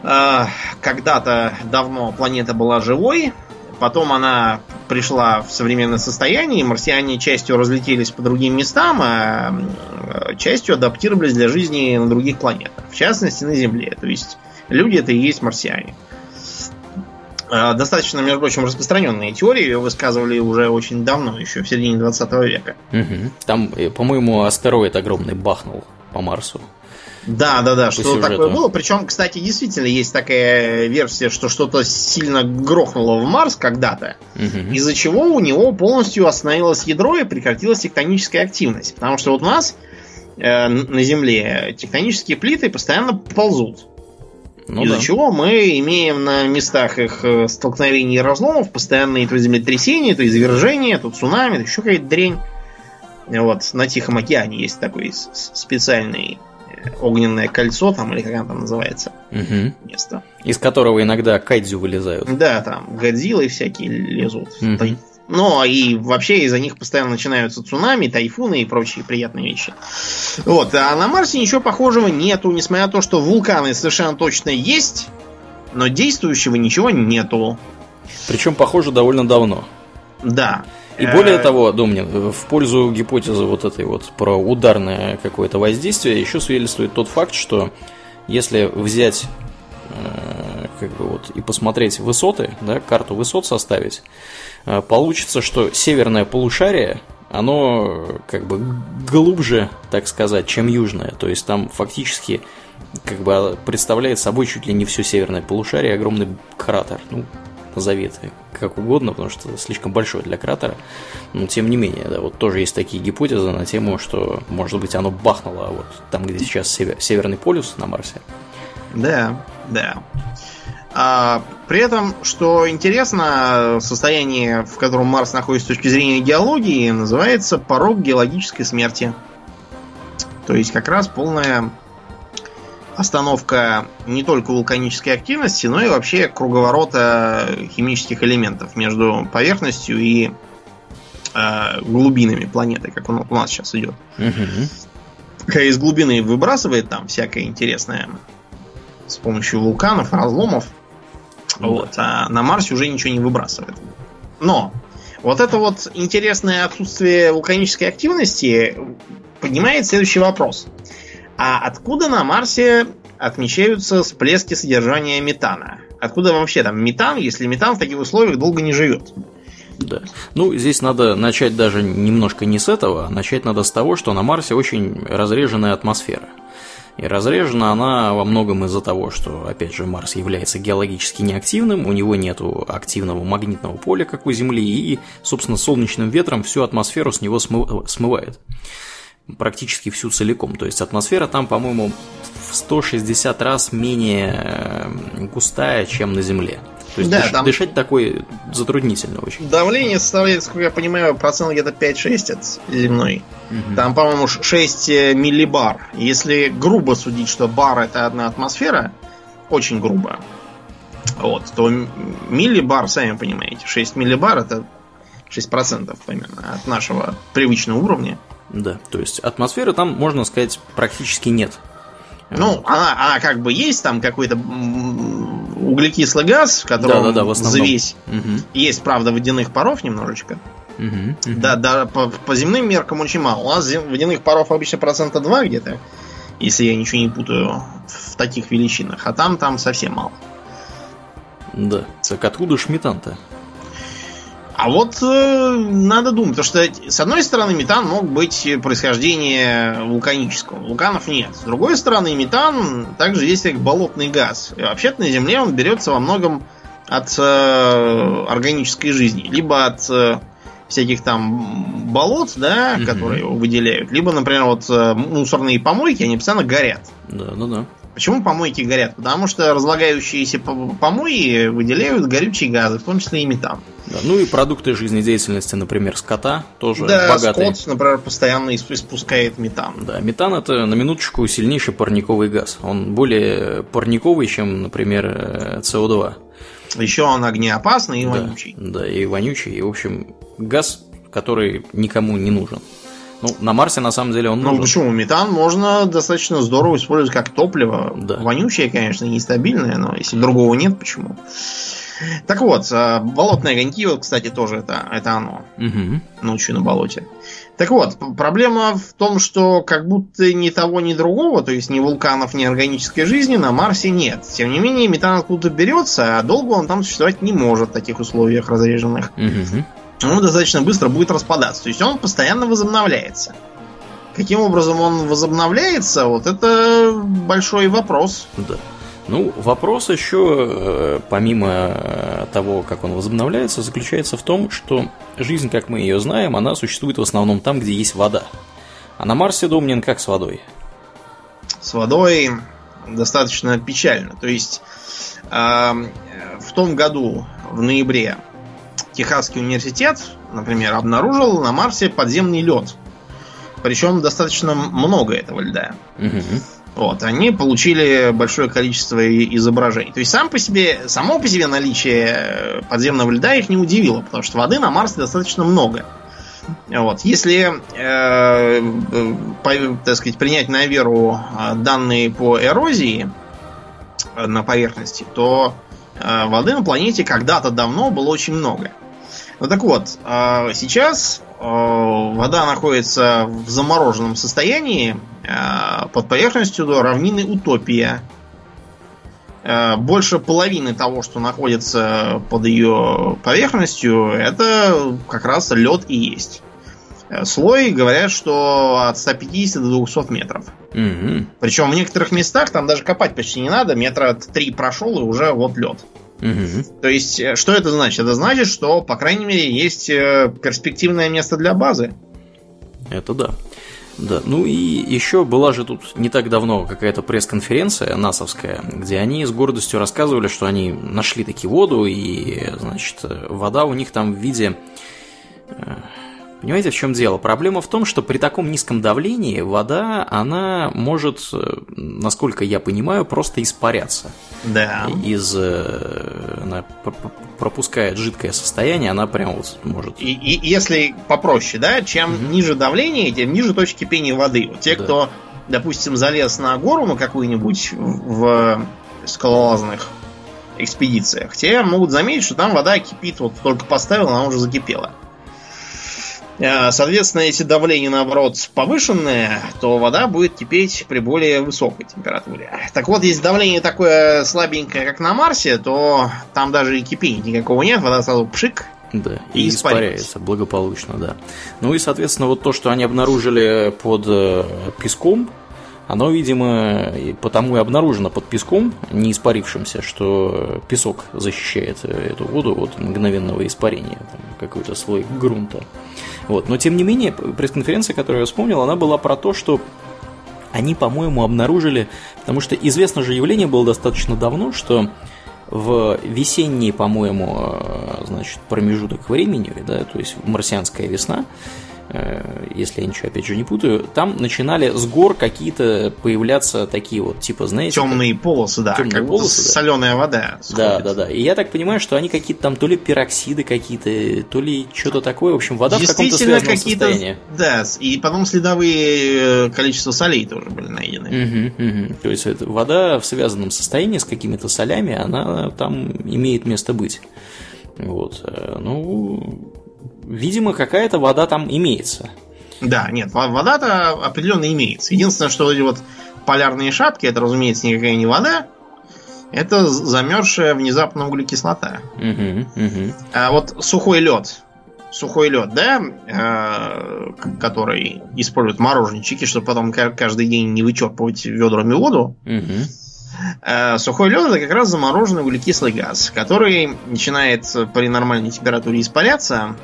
э, когда-то давно планета была живой, потом она пришла в современное состояние, и марсиане частью разлетелись по другим местам, а э, частью адаптировались для жизни на других планетах, в частности на Земле. То есть люди это и есть марсиане. Э, достаточно, между прочим, распространенные теории, ее высказывали уже очень давно, еще в середине 20 века. Угу. Там, э, по-моему, астероид огромный бахнул по Марсу. Да, да, да, что такое было. Причем, кстати, действительно есть такая версия, что что-то сильно грохнуло в Марс когда-то, угу. из-за чего у него полностью остановилось ядро и прекратилась тектоническая активность. Потому что вот у нас э, на Земле тектонические плиты постоянно ползут. Ну, Из-за да. чего мы имеем на местах их э, столкновений и разломов постоянные то землетрясения, то извержения, то цунами, то еще какая-то дрень. Вот, на Тихом океане есть такой специальный э, огненное кольцо, там, или как оно там называется, угу. место. Из которого иногда кайдзю вылезают. Да, там Годзиллы всякие лезут. Угу. Но и вообще из-за них постоянно начинаются цунами, тайфуны и прочие приятные вещи. Вот. А на Марсе ничего похожего нету, несмотря на то, что вулканы совершенно точно есть, но действующего ничего нету. Причем, похоже, довольно давно. Да. И более того, Домнин, в пользу гипотезы вот этой вот про ударное какое-то воздействие еще свидетельствует тот факт, что если взять э, как бы вот и посмотреть высоты, да, карту высот составить, Э, получится, что северное полушарие, оно как бы глубже, так сказать, чем южное. То есть там фактически как бы представляет собой чуть ли не все северное полушарие, огромный кратер. Ну, назови это как угодно, потому что слишком большой для кратера. Но тем не менее, да, вот тоже есть такие гипотезы на тему, что, может быть, оно бахнуло вот там, где сейчас север, Северный полюс на Марсе. Да, да. А, при этом, что интересно, состояние, в котором Марс находится с точки зрения геологии, называется порог геологической смерти. То есть как раз полная остановка не только вулканической активности, но и вообще круговорота химических элементов между поверхностью и э, глубинами планеты, как он у нас сейчас идет. Угу. Когда из глубины выбрасывает там всякое интересное с помощью вулканов, разломов, вот. А на Марсе уже ничего не выбрасывает. Но вот это вот интересное отсутствие вулканической активности поднимает следующий вопрос. А откуда на Марсе отмечаются всплески содержания метана? Откуда вообще там метан, если метан в таких условиях долго не живет? Да. Ну, здесь надо начать даже немножко не с этого, а начать надо с того, что на Марсе очень разреженная атмосфера. И разрежена она во многом из-за того, что, опять же, Марс является геологически неактивным, у него нет активного магнитного поля, как у Земли, и, собственно, солнечным ветром всю атмосферу с него смывает. Практически всю целиком. То есть атмосфера там, по-моему, в 160 раз менее э, густая, чем на Земле. То есть да, дыш, там дышать такой затруднительно очень. Давление составляет, сколько я понимаю, процент где-то 5-6 от земной. Угу. Там, по-моему, 6 э, миллибар. Если грубо судить, что бар это одна атмосфера, очень грубо, вот, то миллибар, сами понимаете, 6 миллибар это 6% примерно от нашего привычного уровня. Да, то есть атмосферы там, можно сказать, практически нет. Ну, она, она как бы есть, там какой-то углекислый газ, в котором да, да, да, в взвесь. Угу. Есть, правда, водяных паров немножечко. Угу, угу. Да, да, по, по земным меркам очень мало. У нас водяных паров обычно процента 2 где-то, если я ничего не путаю в таких величинах. А там там совсем мало. Да. Так откуда ж метан-то? А вот э, надо думать, потому что с одной стороны метан мог быть происхождение вулканического. Вулканов нет. С другой стороны метан также есть как болотный газ. И вообще-то на Земле он берется во многом от э, органической жизни. Либо от э, всяких там болот, да, mm которые его выделяют. Либо, например, вот э, мусорные помойки, они постоянно горят. Да, да, да. Почему помойки горят? Потому что разлагающиеся помои выделяют горючие газы, в том числе и метан. Да, ну и продукты жизнедеятельности, например, скота тоже да, богатые. скот, например, постоянно испускает метан. Да, метан это на минуточку сильнейший парниковый газ. Он более парниковый, чем, например, СО2. Еще он огнеопасный и да, вонючий. Да, и вонючий. И, в общем, газ, который никому не нужен. Ну, на Марсе на самом деле он ну, нужен. Ну почему? Метан можно достаточно здорово использовать как топливо. Да. Вонючее, конечно, нестабильное, но если другого нет, почему? Так вот, а, болотные огоньки, вот, кстати, тоже это, это оно. Угу. Ночью на болоте. Так вот, проблема в том, что как будто ни того, ни другого, то есть ни вулканов, ни органической жизни на Марсе нет. Тем не менее, метан откуда-то берется, а долго он там существовать не может в таких условиях разреженных. Угу он достаточно быстро будет распадаться. То есть он постоянно возобновляется. Каким образом он возобновляется, вот это большой вопрос. Да. Ну, вопрос еще, э, помимо э, того, как он возобновляется, заключается в том, что жизнь, как мы ее знаем, она существует в основном там, где есть вода. А на Марсе, Домнин, как с водой? С водой достаточно печально. То есть э, в том году, в ноябре, Техасский университет, например, обнаружил на Марсе подземный лед. Причем достаточно много этого льда. Угу. Вот, они получили большое количество изображений. То есть сам по себе, само по себе наличие подземного льда их не удивило, потому что воды на Марсе достаточно много. Вот. Если, э, по, так сказать, принять на веру э, данные по эрозии на поверхности, то э, воды на планете когда-то давно было очень много. Ну так вот, а, сейчас вода находится в замороженном состоянии а, под поверхностью равнины Утопия. Больше половины того, что находится под ее поверхностью, это как раз лед и есть. Слой говорят, что от 150 до 200 метров. Угу. Причем в некоторых местах там даже копать почти не надо, метра три прошел и уже вот лед. Угу. То есть, э, что это значит? Это значит, что, по крайней мере, есть э, перспективное место для базы. Это да. Да, ну и еще была же тут не так давно какая-то пресс-конференция насовская, где они с гордостью рассказывали, что они нашли таки воду, и, значит, вода у них там в виде э, Понимаете, в чем дело? Проблема в том, что при таком низком давлении вода, она может, э, насколько я понимаю, просто испаряться. Да. Из, э, она пропускает жидкое состояние, она прям вот может... И, и если попроще, да, чем угу. ниже давление, тем ниже точки кипения воды. Вот те, да. кто, допустим, залез на гору на какую-нибудь в скалолазных экспедициях, те могут заметить, что там вода кипит, вот только поставил, она уже закипела. Э, соответственно, если давление, наоборот, повышенное, то вода будет кипеть при более высокой температуре. Так вот, если давление такое слабенькое, как на Марсе, то там даже и кипения никакого нет, вода сразу пшик, да, и, и испаряется благополучно, да. Ну и, соответственно, вот то, что они обнаружили под э, песком, оно, видимо, потому и обнаружено под песком, не испарившимся, что песок защищает эту воду от мгновенного испарения, какой-то слой грунта. Вот. Но, тем не менее, пресс-конференция, которую я вспомнил, она была про то, что они, по-моему, обнаружили, потому что известно же явление было достаточно давно, что в весенний, по-моему, э, значит, промежуток времени, да, то есть марсианская весна, если я ничего опять же не путаю, там начинали с гор какие-то появляться такие вот, типа, знаете... Темные как... полосы, да, темные как полосы, да. соленая вода. Сходит. Да, да, да. И я так понимаю, что они какие-то там то ли пероксиды какие-то, то ли что-то такое. В общем, вода в каком-то связанном состоянии. Да, и потом следовые э, количество солей тоже были найдены. Угу, угу. То есть это вода в связанном состоянии с какими-то солями, она там имеет место быть. Вот. Э, ну, видимо, какая-то вода там имеется. Да, нет, вода-то определенно имеется. Единственное, что эти вот полярные шапки, это, разумеется, никакая не вода, это замерзшая внезапно углекислота. Угу, угу. А вот сухой лед, сухой лед, да, э, который используют мороженщики, чтобы потом каждый день не вычерпывать ведрами воду. Угу. Сухой лед это как раз замороженный углекислый газ, который начинает при нормальной температуре испаряться,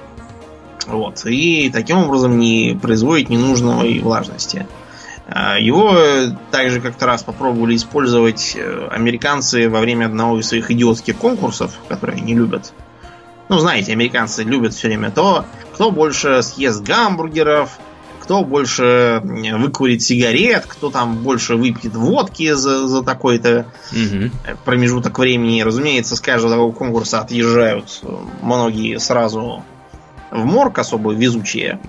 вот. И таким образом не производит ненужной влажности. А, его также как-то раз попробовали использовать э, американцы во время одного из своих идиотских конкурсов, которые они любят. Ну, знаете, американцы любят все время то, кто больше съест гамбургеров, кто больше выкурит сигарет, кто там больше выпьет водки за, за такой-то угу. промежуток времени. Разумеется, с каждого конкурса отъезжают многие сразу в морг особо везучие.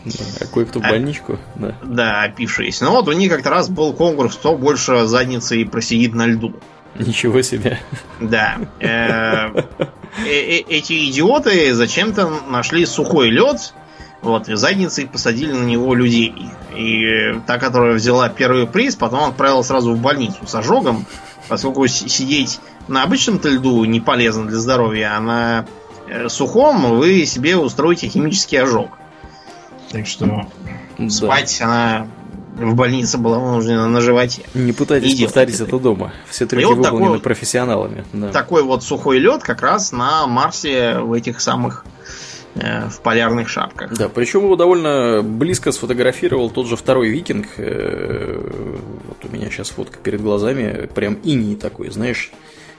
А кое-кто в больничку, а, да. Да, опившиеся. Ну вот у них как-то раз был конкурс, кто больше задницей просидит на льду. Ничего себе. Да. Э, э, э, эти идиоты зачем-то нашли сухой лед, вот, и задницей посадили на него людей. И та, которая взяла первый приз, потом отправила сразу в больницу с ожогом, поскольку сидеть на обычном льду не полезно для здоровья, а на сухом вы себе устроите химический ожог. Так что да. спать она в больнице была вынуждена на животе. Не пытайтесь не повторить это дома. Все трюки вот выполнены такой, профессионалами. Да. Такой вот сухой лед как раз на Марсе в этих самых э, в полярных шапках. Да, причем его довольно близко сфотографировал тот же второй викинг. Э, вот у меня сейчас фотка перед глазами, прям иней такой, знаешь,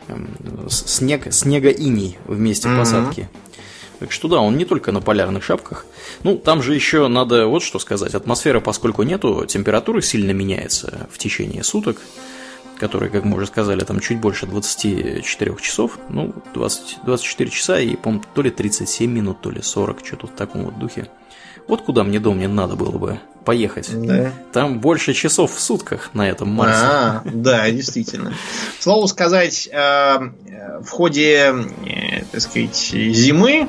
Эм, снег, снега-иней в месте mm-hmm. посадки. Так что да, он не только на полярных шапках. Ну, там же еще надо вот что сказать. Атмосфера, поскольку нету, температура сильно меняется в течение суток, которые, как мы уже сказали, там чуть больше 24 часов. Ну, 20, 24 часа и, по-моему, то ли 37 минут, то ли 40, что-то в таком вот духе. Вот куда мне дом не надо было бы поехать. Да. Там больше часов в сутках на этом Марсе. А, да, действительно. Слово сказать, э, в ходе, э, так сказать, зимы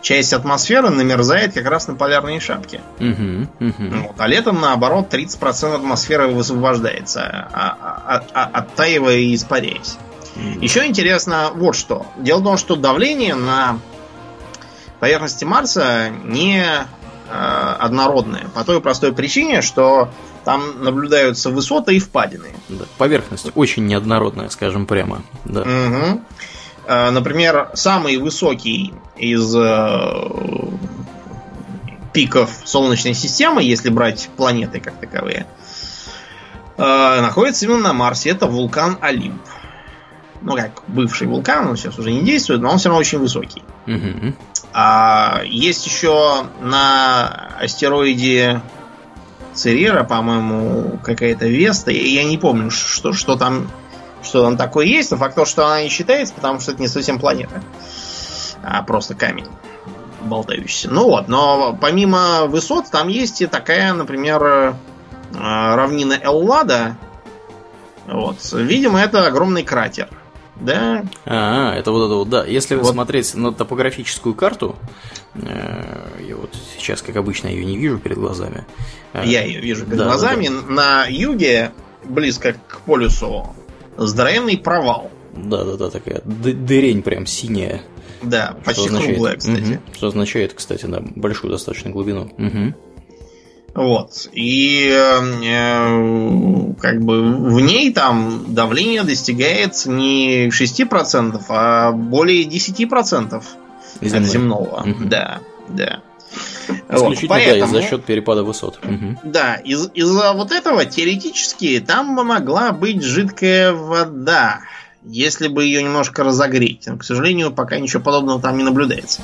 часть атмосферы намерзает как раз на полярные шапки. Угу, угу. Вот, а летом, наоборот, 30% атмосферы высвобождается, а, а, а, оттаивая и испаряясь. Угу. Еще интересно вот что. Дело в том, что давление на поверхности Марса не однородные. По той простой причине, что там наблюдаются высоты и впадины. Да, поверхность очень неоднородная, скажем прямо. Да. Угу. Например, самый высокий из э, пиков Солнечной системы, если брать планеты как таковые, находится именно на Марсе. Это вулкан Олимп. Ну, как бывший вулкан, он сейчас уже не действует, но он все равно очень высокий. Угу. А есть еще на астероиде Церера, по-моему, какая-то Веста. Я не помню, что, что там что там такое есть, но факт то, что она не считается, потому что это не совсем планета, а просто камень болтающийся. Ну вот, но помимо высот, там есть и такая, например, э, равнина Эллада. Вот. Видимо, это огромный кратер. Да. А, это вот это вот, да. Если вот. смотреть на топографическую карту, э, я вот сейчас, как обычно, ее не вижу перед глазами. Э, я ее вижу перед да, глазами. Да, да. На юге, близко к полюсу, здоровенный провал. Да, да, да, такая дырень прям синяя. Да, почти круглая, кстати. Угу, что означает, кстати, на большую достаточно глубину. Угу. Вот. И э, как бы в ней там давление достигает не 6%, а более 10% Земной. от земного. Угу. Да, да. Исключительно, вот, поэтому, да, из-за счет перепада высот. Угу. Да, из- из-за вот этого теоретически там могла быть жидкая вода, если бы ее немножко разогреть. Но, к сожалению, пока ничего подобного там не наблюдается.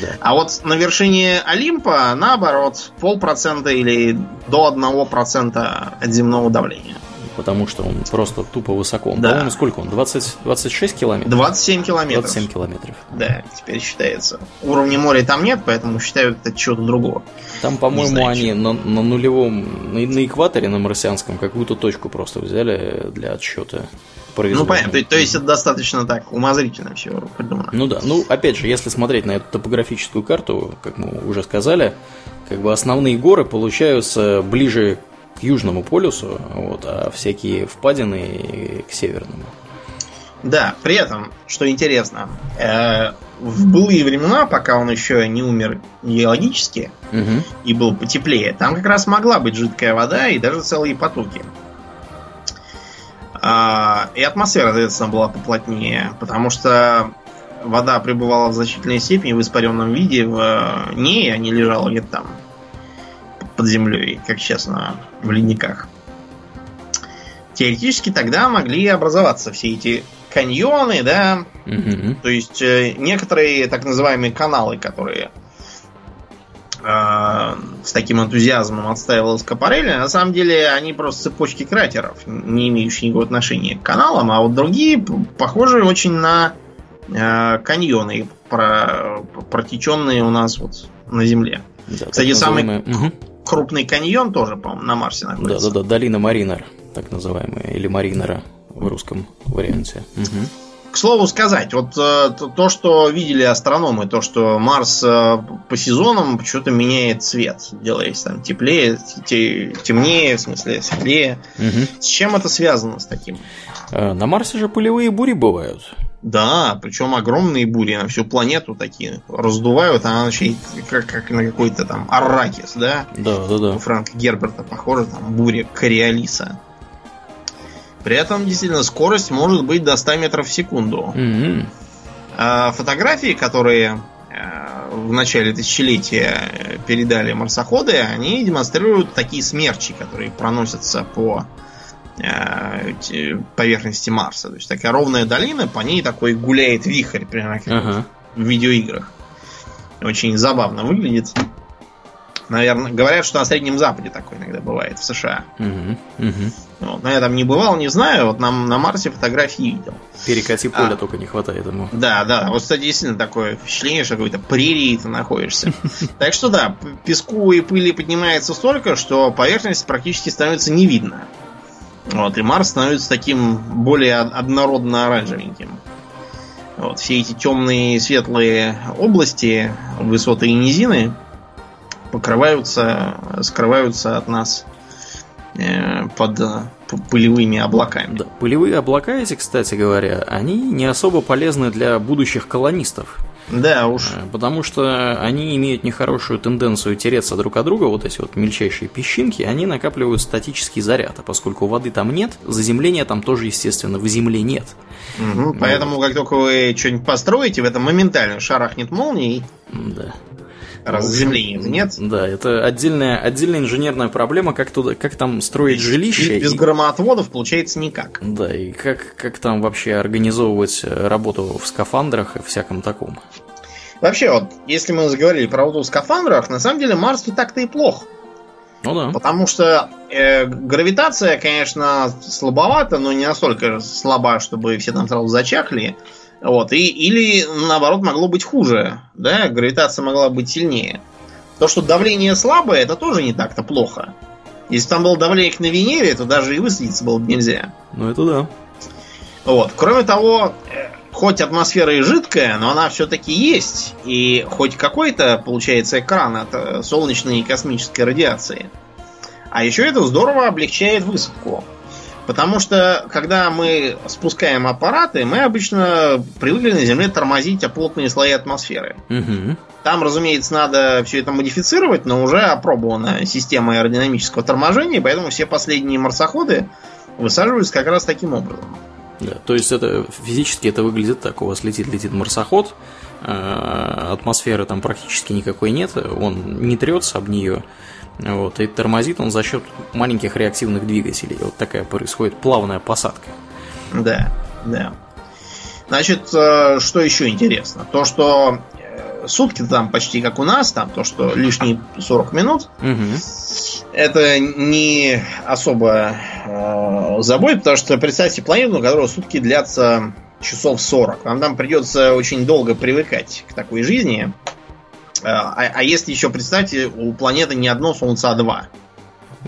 Да. А вот на вершине Олимпа, наоборот, полпроцента или до одного процента от земного давления потому что он просто тупо высоко. да. По-моему, сколько он? 20, 26 километров? 27 километров. 27 километров. Да, теперь считается. Уровня моря там нет, поэтому считают это чего-то другого. Там, по-моему, они на, на нулевом, на, на экваторе, на марсианском, какую-то точку просто взяли для отсчета. Ну, понятно. То, то есть это достаточно так умозрительно все придумано. Ну да. Ну, опять же, если смотреть на эту топографическую карту, как мы уже сказали, как бы основные горы получаются ближе к южному полюсу, вот, а всякие впадины к северному. Да, при этом, что интересно, э, в былые времена, пока он еще не умер геологически угу. и был потеплее, там как раз могла быть жидкая вода и даже целые потоки. Э, и атмосфера, соответственно, была поплотнее, потому что вода пребывала в значительной степени в испаренном виде в ней, а не лежала где-то там под землей, как сейчас на, в ледниках. Теоретически тогда могли образоваться все эти каньоны, да, угу. то есть э, некоторые так называемые каналы, которые э, с таким энтузиазмом отстаивал Скапарелли, на самом деле они просто цепочки кратеров, не имеющие никакого отношения к каналам, а вот другие похожи очень на э, каньоны, про, протеченные у нас вот на Земле. Да, Кстати, самый угу крупный каньон тоже, по-моему, на Марсе находится. Да-да-да, долина Маринер, так называемая, или Маринера в русском варианте. Угу. К слову сказать, вот э, то, что видели астрономы, то, что Марс э, по сезонам почему-то меняет цвет, делаясь там теплее, темнее, в смысле светлее. Угу. С чем это связано с таким? Э, на Марсе же пылевые бури бывают. Да, причем огромные бури на всю планету такие раздувают, она вообще как, как на какой-то там Арракис, да? Да, да, да. У Франка Герберта похоже, там буря Кориолиса. При этом действительно скорость может быть до 100 метров в секунду. Mm-hmm. А фотографии, которые э, в начале тысячелетия передали марсоходы, они демонстрируют такие смерчи, которые проносятся по Э, поверхности Марса. То есть такая ровная долина, по ней такой гуляет вихрь, прямо как ага. в видеоиграх. Очень забавно выглядит. Наверное, говорят, что на Среднем Западе такое иногда бывает в США. Угу, угу. Вот, но я там не бывал, не знаю. Вот нам на Марсе фотографии видел. Перекати поля а, только не хватает ему. Да, да. Вот, кстати, действительно такое впечатление, что какой-то прерии ты находишься. Так что да, песку и пыли поднимается столько, что поверхность практически становится не видно. Вот, и Марс становится таким более однородно оранжевеньким. Вот, все эти темные светлые области, высоты и низины покрываются, скрываются от нас под пылевыми облаками. Да, пылевые облака эти, кстати говоря, они не особо полезны для будущих колонистов. Да уж. Э, потому что они имеют нехорошую тенденцию тереться друг от друга, вот эти вот мельчайшие песчинки, они накапливают статический заряд, а поскольку воды там нет, заземления там тоже, естественно, в земле нет. Угу, поэтому, как только вы что-нибудь построите, в этом моментально шарахнет молнией. Да. Раз заземления нет. Да, это отдельная, отдельная инженерная проблема, как, туда, как там строить без, жилище. Без и... громоотводов получается никак. Да, и как, как там вообще организовывать работу в скафандрах и всяком таком. Вообще, вот, если мы заговорили про работу в скафандрах, на самом деле Марс не так-то и плох. Ну да. Потому что э, гравитация, конечно, слабовата, но не настолько слаба, чтобы все там сразу зачахли. Вот, и, или наоборот могло быть хуже, да, гравитация могла быть сильнее. То, что давление слабое, это тоже не так-то плохо. Если там было давление на Венере, то даже и высадиться было бы нельзя. Ну это да. Вот. Кроме того, э, хоть атмосфера и жидкая, но она все-таки есть. И хоть какой-то, получается, экран от э, солнечной и космической радиации. А еще это здорово облегчает высадку. Потому что, когда мы спускаем аппараты, мы обычно привыкли на Земле тормозить плотные слои атмосферы. Угу. Там, разумеется, надо все это модифицировать, но уже опробована система аэродинамического торможения, поэтому все последние марсоходы высаживаются как раз таким образом. Да, то есть это физически это выглядит так: у вас летит летит марсоход, э, атмосферы там практически никакой нет, он не трется об нее. Вот, и тормозит он за счет маленьких реактивных двигателей. Вот такая происходит плавная посадка. Да, да. Значит, э, что еще интересно? То, что э, сутки там почти как у нас, там то, что лишние 40 минут, Угу. это не особо э, заботит, потому что представьте планету, у которой сутки длятся часов 40. Вам там придется очень долго привыкать к такой жизни. А, а если еще представьте, у планеты не одно Солнце, а два.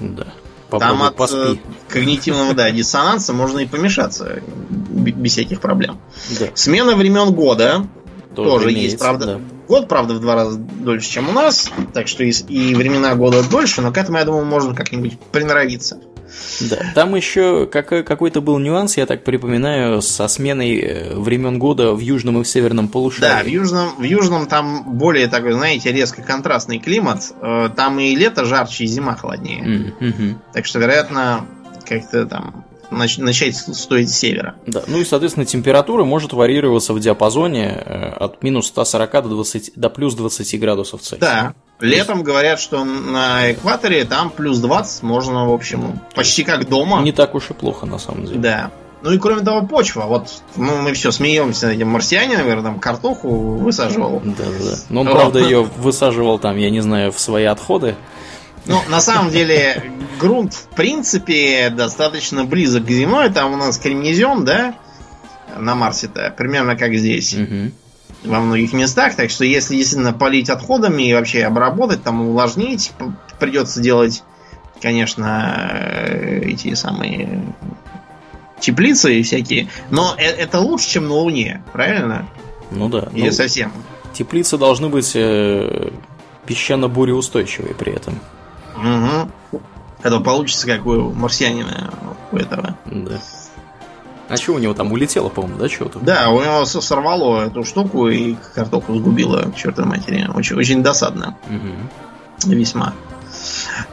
Да. Там Попробуй от э, поспи. когнитивного да, диссонанса можно и помешаться без всяких проблем. Да. Смена времен года тоже, есть, имеется, правда. да. Год, правда, в два раза дольше, чем у нас, так что и, и времена года дольше, но к этому, я думаю, можно как-нибудь приноровиться. Да, там еще как- какой-то был нюанс, я так припоминаю, со сменой э, времен года в южном и в северном Да, в полушарии. южном, в южном там более такой, знаете, резко контрастный климат. Э, Там и лето жарче, и зима холоднее. Мгм. Так что, вероятно, как-то там нач- начать стоит с севера. Да, ну и, соответственно, температура может варьироваться в диапазоне э, от минус 140 до, 20, до плюс 20 градусов Цельсия. Да. Летом говорят, что на экваторе там плюс 20 можно, в общем, почти как дома. Не так уж и плохо, на самом деле. Да. Ну и кроме того, почва. Вот ну, мы все смеемся над этим марсианин, наверное, там картоху высаживал. Да, да. Но он, Вот. правда, ее высаживал там, я не знаю, в свои отходы. Ну, на самом деле, грунт, в принципе, достаточно близок к земной. Там у нас кремнезем, да, на Марсе-то, примерно как здесь. Во многих местах. Так что, если действительно полить отходами и вообще обработать, там увлажнить, придется делать, конечно, э, эти самые теплицы и всякие. Но э- это лучше, чем на Луне, правильно? Ну да. Или Ну, совсем? теплицы должны быть э, песчано-буреустойчивые при этом. Угу. Это получится, как у марсианина у этого. Да. А что у него там улетело, по-моему, да, чего-то? Да, у него сорвало эту штуку и картоху сгубило, к чертовой матери. Очень, очень досадно. Мгм. Весьма.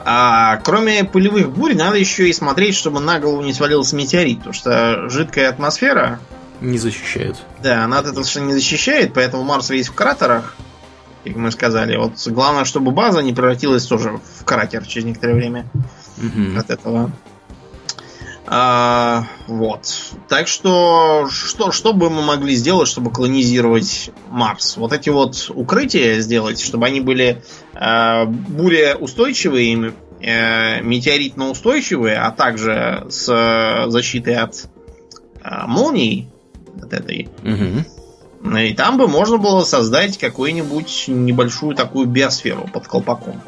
А, кроме пылевых бурь, надо еще и смотреть, чтобы на голову не свалился метеорит, потому что жидкая атмосфера, Не защищает. да, она от этого совершенно не защищает, поэтому Марс весь в кратерах, как мы сказали. Вот главное, чтобы база не превратилась тоже в кратер через некоторое время. Мгм. от этого. А, вот. Так что, что, что бы мы могли сделать, чтобы колонизировать Марс? Вот эти вот укрытия сделать, чтобы они были э, более устойчивые, э, метеоритно устойчивые, а также с э, защитой от э, молний, от этой. Мгм. И там бы можно было создать какую-нибудь небольшую такую биосферу под колпаком.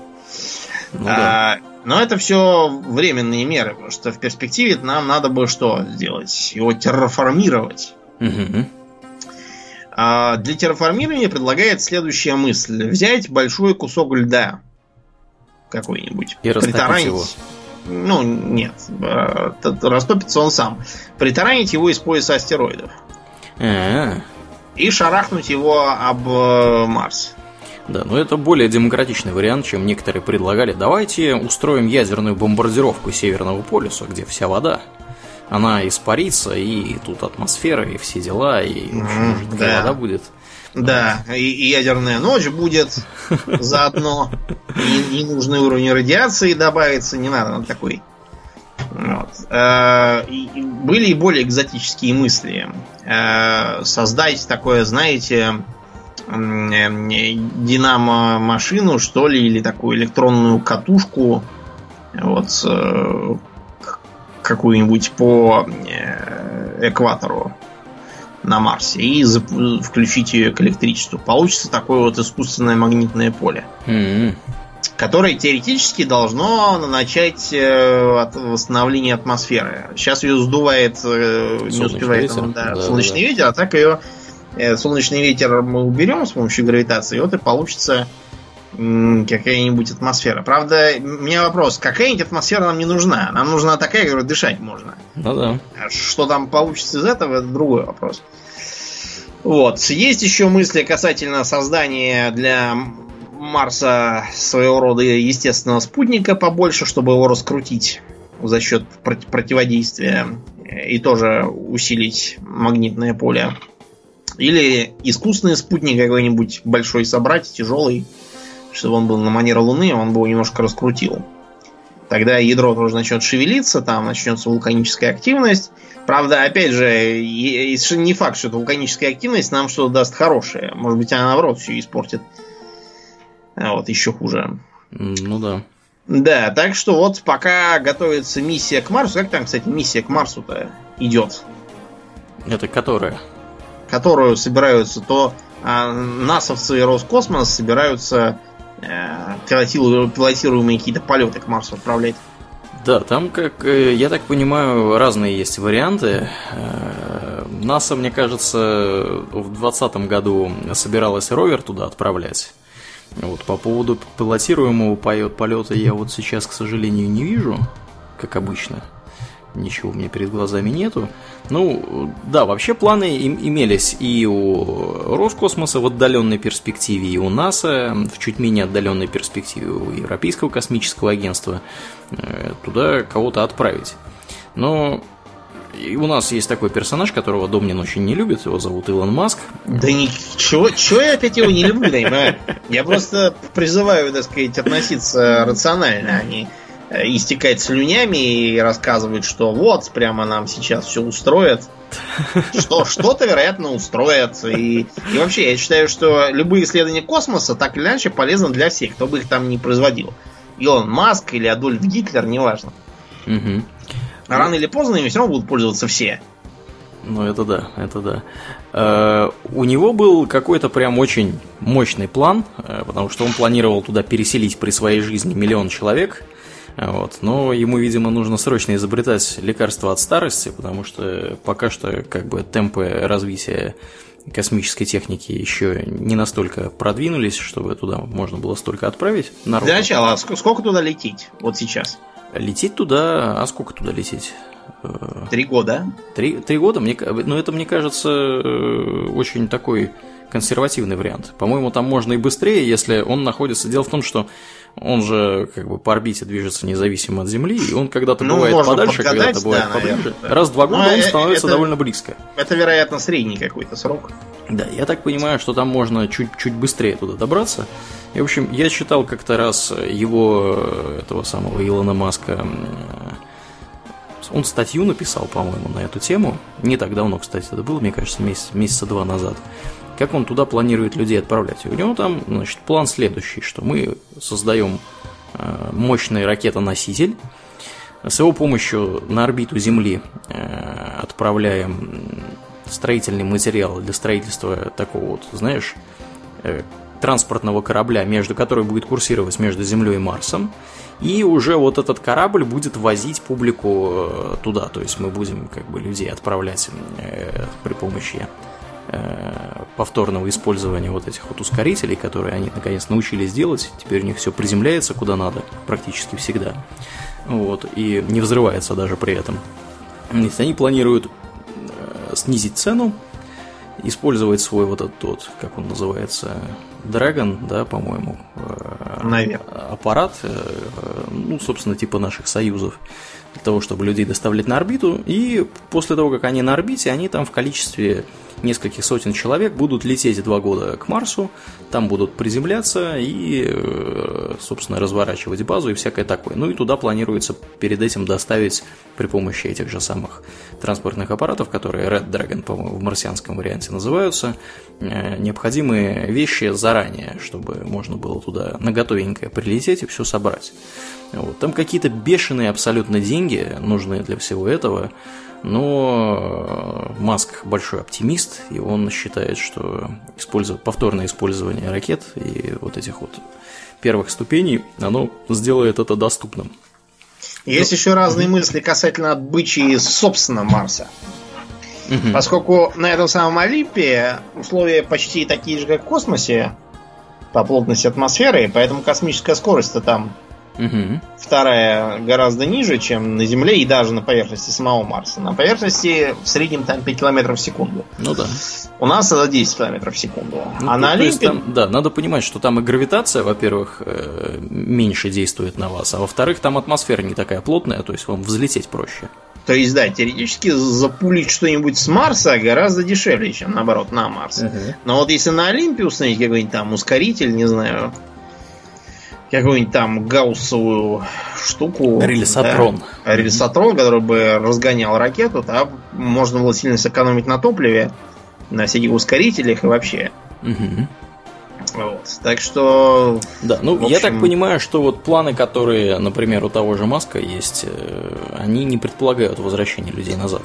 Ну да. А, но это все временные меры, потому что в перспективе нам надо бы что сделать? Его терраформировать. Мгм. А для терраформирования предлагает следующая мысль. Взять большой кусок льда какой-нибудь. И притаранить- его. Ну, нет. т- Растопится он сам. Притаранить его из пояса астероидов. А, И шарахнуть его об э, Марс. Да, но это более демократичный вариант, чем некоторые предлагали. Давайте устроим ядерную бомбардировку Северного полюса, где вся вода. Она испарится, и тут атмосфера, и все дела, и в общем, жидкая да. вода будет. Да, и, и ядерная ночь будет заодно. И ненужный уровень радиации добавится, не надо на такой. Вот. Э, Были и более экзотические мысли. Э, Создать такое, знаете, динамо-машину, что ли, или такую электронную катушку, вот, э, какую-нибудь по э, экватору на Марсе и включить ее к электричеству. Получится такое вот искусственное магнитное поле, М-м. которое теоретически должно начать э, от восстановления атмосферы. Сейчас ее сдувает, э, не Солнечный успевает ветер. он, да, Да, солнечный ветер, а так ее э, солнечный ветер мы уберем с помощью гравитации, и вот и получится какая-нибудь атмосфера. Правда, у меня вопрос, какая-нибудь атмосфера нам не нужна. Нам нужна такая, которой дышать можно. Ну да. А Что там получится из этого, это другой вопрос. Вот. Есть еще мысли касательно создания для Марса своего рода естественного спутника побольше, чтобы его раскрутить за счет прот- противодействия и тоже усилить магнитное поле. Или искусственный спутник какой-нибудь большой собрать, тяжелый, чтобы он был на манер Луны, он бы его немножко раскрутил. Тогда ядро тоже начнет шевелиться, там начнется вулканическая активность. Правда, опять же, не факт, что эта вулканическая активность нам что-то даст хорошее. Может быть, она наоборот все испортит. А вот, еще хуже. Ну да. Да, так что вот пока готовится миссия к Марсу. Как там, кстати, миссия к Марсу-то идет? Это которая? Которую собираются то а, насовцы и Роскосмос собираются э, пилотируемые какие-то полеты к Марсу отправлять. Да, там, как э, я так понимаю, разные есть варианты. Э, НАСА, мне кажется, в 2020 году собиралась ровер туда отправлять. Вот, по поводу пилотируемого полета я вот сейчас, к сожалению, не вижу, как обычно ничего у меня перед глазами нету. Ну, да, вообще планы им, имелись и у Роскосмоса в отдаленной перспективе, и у НАСА в чуть менее отдаленной перспективе, у Европейского космического агентства э, туда кого-то отправить. Но и у нас есть такой персонаж, которого Домнин очень не любит, его зовут Илон Маск. Да ничего, чего я опять его не люблю, понимаю? Я просто призываю, так сказать, относиться рационально, а не истекать слюнями и рассказывать, что вот, прямо нам сейчас все устроят. Что что-то, вероятно, устроят. И, и вообще, я считаю, что любые исследования космоса так или иначе полезны для всех, кто бы их там не производил. Илон Маск или Адольф Гитлер, неважно. Угу. Рано или поздно ими все равно будут пользоваться все. Ну, это да, это да. Э, у него был какой-то прям очень мощный план, э, потому что он планировал туда переселить при своей жизни миллион человек. Вот. Но ему, видимо, нужно срочно изобретать лекарства от старости, потому что пока что как бы темпы развития космической техники еще не настолько продвинулись, чтобы туда можно было столько отправить народ. Для начала, а сколько туда лететь вот сейчас? Лететь туда, а сколько туда лететь? Три года. Три, три года? Мне, ну, это, мне кажется, э, очень такой консервативный вариант. По-моему, там можно и быстрее, если он находится... Дело в том, что он же как бы по орбите движется независимо от Земли, и он когда-то ну, бывает подальше, когда-то бывает да, поближе. Да. Раз в два года Но ну, он э, становится это, довольно близко. Это, вероятно, средний какой-то срок. Да, я так понимаю, что там можно чуть-чуть быстрее туда добраться. И, в общем, я читал как-то раз его, э, этого самого Илона Маска, он статью написал, по-моему, на эту тему. Не так давно, кстати, это было, мне кажется, месяц, месяца два назад как он туда планирует людей отправлять. И у него там, значит, план следующий, что мы создаем э, мощный ракетоноситель, с его помощью на орбиту Земли э, отправляем строительный материал для строительства такого вот, знаешь, э, транспортного корабля, между который будет курсировать между Землей и Марсом. И уже вот этот корабль будет возить публику туда. То есть мы будем как бы людей отправлять при помощи Э, повторного использования вот этих вот ускорителей, которые они наконец научились делать. Теперь у них все приземляется куда надо, практически всегда. Вот, и не взрывается даже при этом. Если они планируют э, снизить цену, использовать свой вот этот вот, как он называется, Dragon, да, по-моему, э, Наверное. аппарат, ну, собственно, типа наших союзов, для того, чтобы людей доставлять на орбиту, и после того, как они на орбите, они там в количестве нескольких сотен человек будут лететь два года к Марсу, там будут приземляться и, э, собственно, разворачивать базу и всякое такое. Ну и туда планируется перед этим доставить при помощи этих же самых транспортных аппаратов, которые Red Dragon, по-моему, в марсианском варианте называются, э, необходимые вещи заранее, чтобы можно было туда наготовенькое прилететь и все собрать. Вот. Там какие-то бешеные абсолютно деньги нужны для всего этого. Но Маск большой оптимист, и он считает, что повторное использование ракет и вот этих вот первых ступеней, оно сделает это доступным. Есть Но... еще разные мысли касательно отбычи собственно Марса. Угу. Поскольку на этом самом Олимпе условия почти такие же, как в космосе по плотности атмосферы, поэтому космическая скорость-то там Угу. Вторая гораздо ниже, чем на Земле и даже на поверхности самого Марса. На поверхности в среднем там 5 км в секунду. Ну да. У нас это 10 км в секунду. Ну, а на Олимпе... Там, да, надо понимать, что там и гравитация, во-первых, э, меньше действует на вас, а во-вторых, там атмосфера не такая плотная, то есть вам взлететь проще. То есть, да, теоретически запулить что-нибудь с Марса гораздо дешевле, чем наоборот на Марс. Угу. Но вот если на Олимпе установить какой-нибудь там ускоритель, не знаю, какую-нибудь там гауссовую штуку. Рельсотрон. Да, рельсотрон, который бы разгонял ракету, то можно было сильно сэкономить на топливе, на всяких ускорителях и вообще. Угу. Вот. Так что. Да, ну общем... я так понимаю, что вот планы, которые, например, у того же Маска есть, э, они не предполагают возвращения людей назад.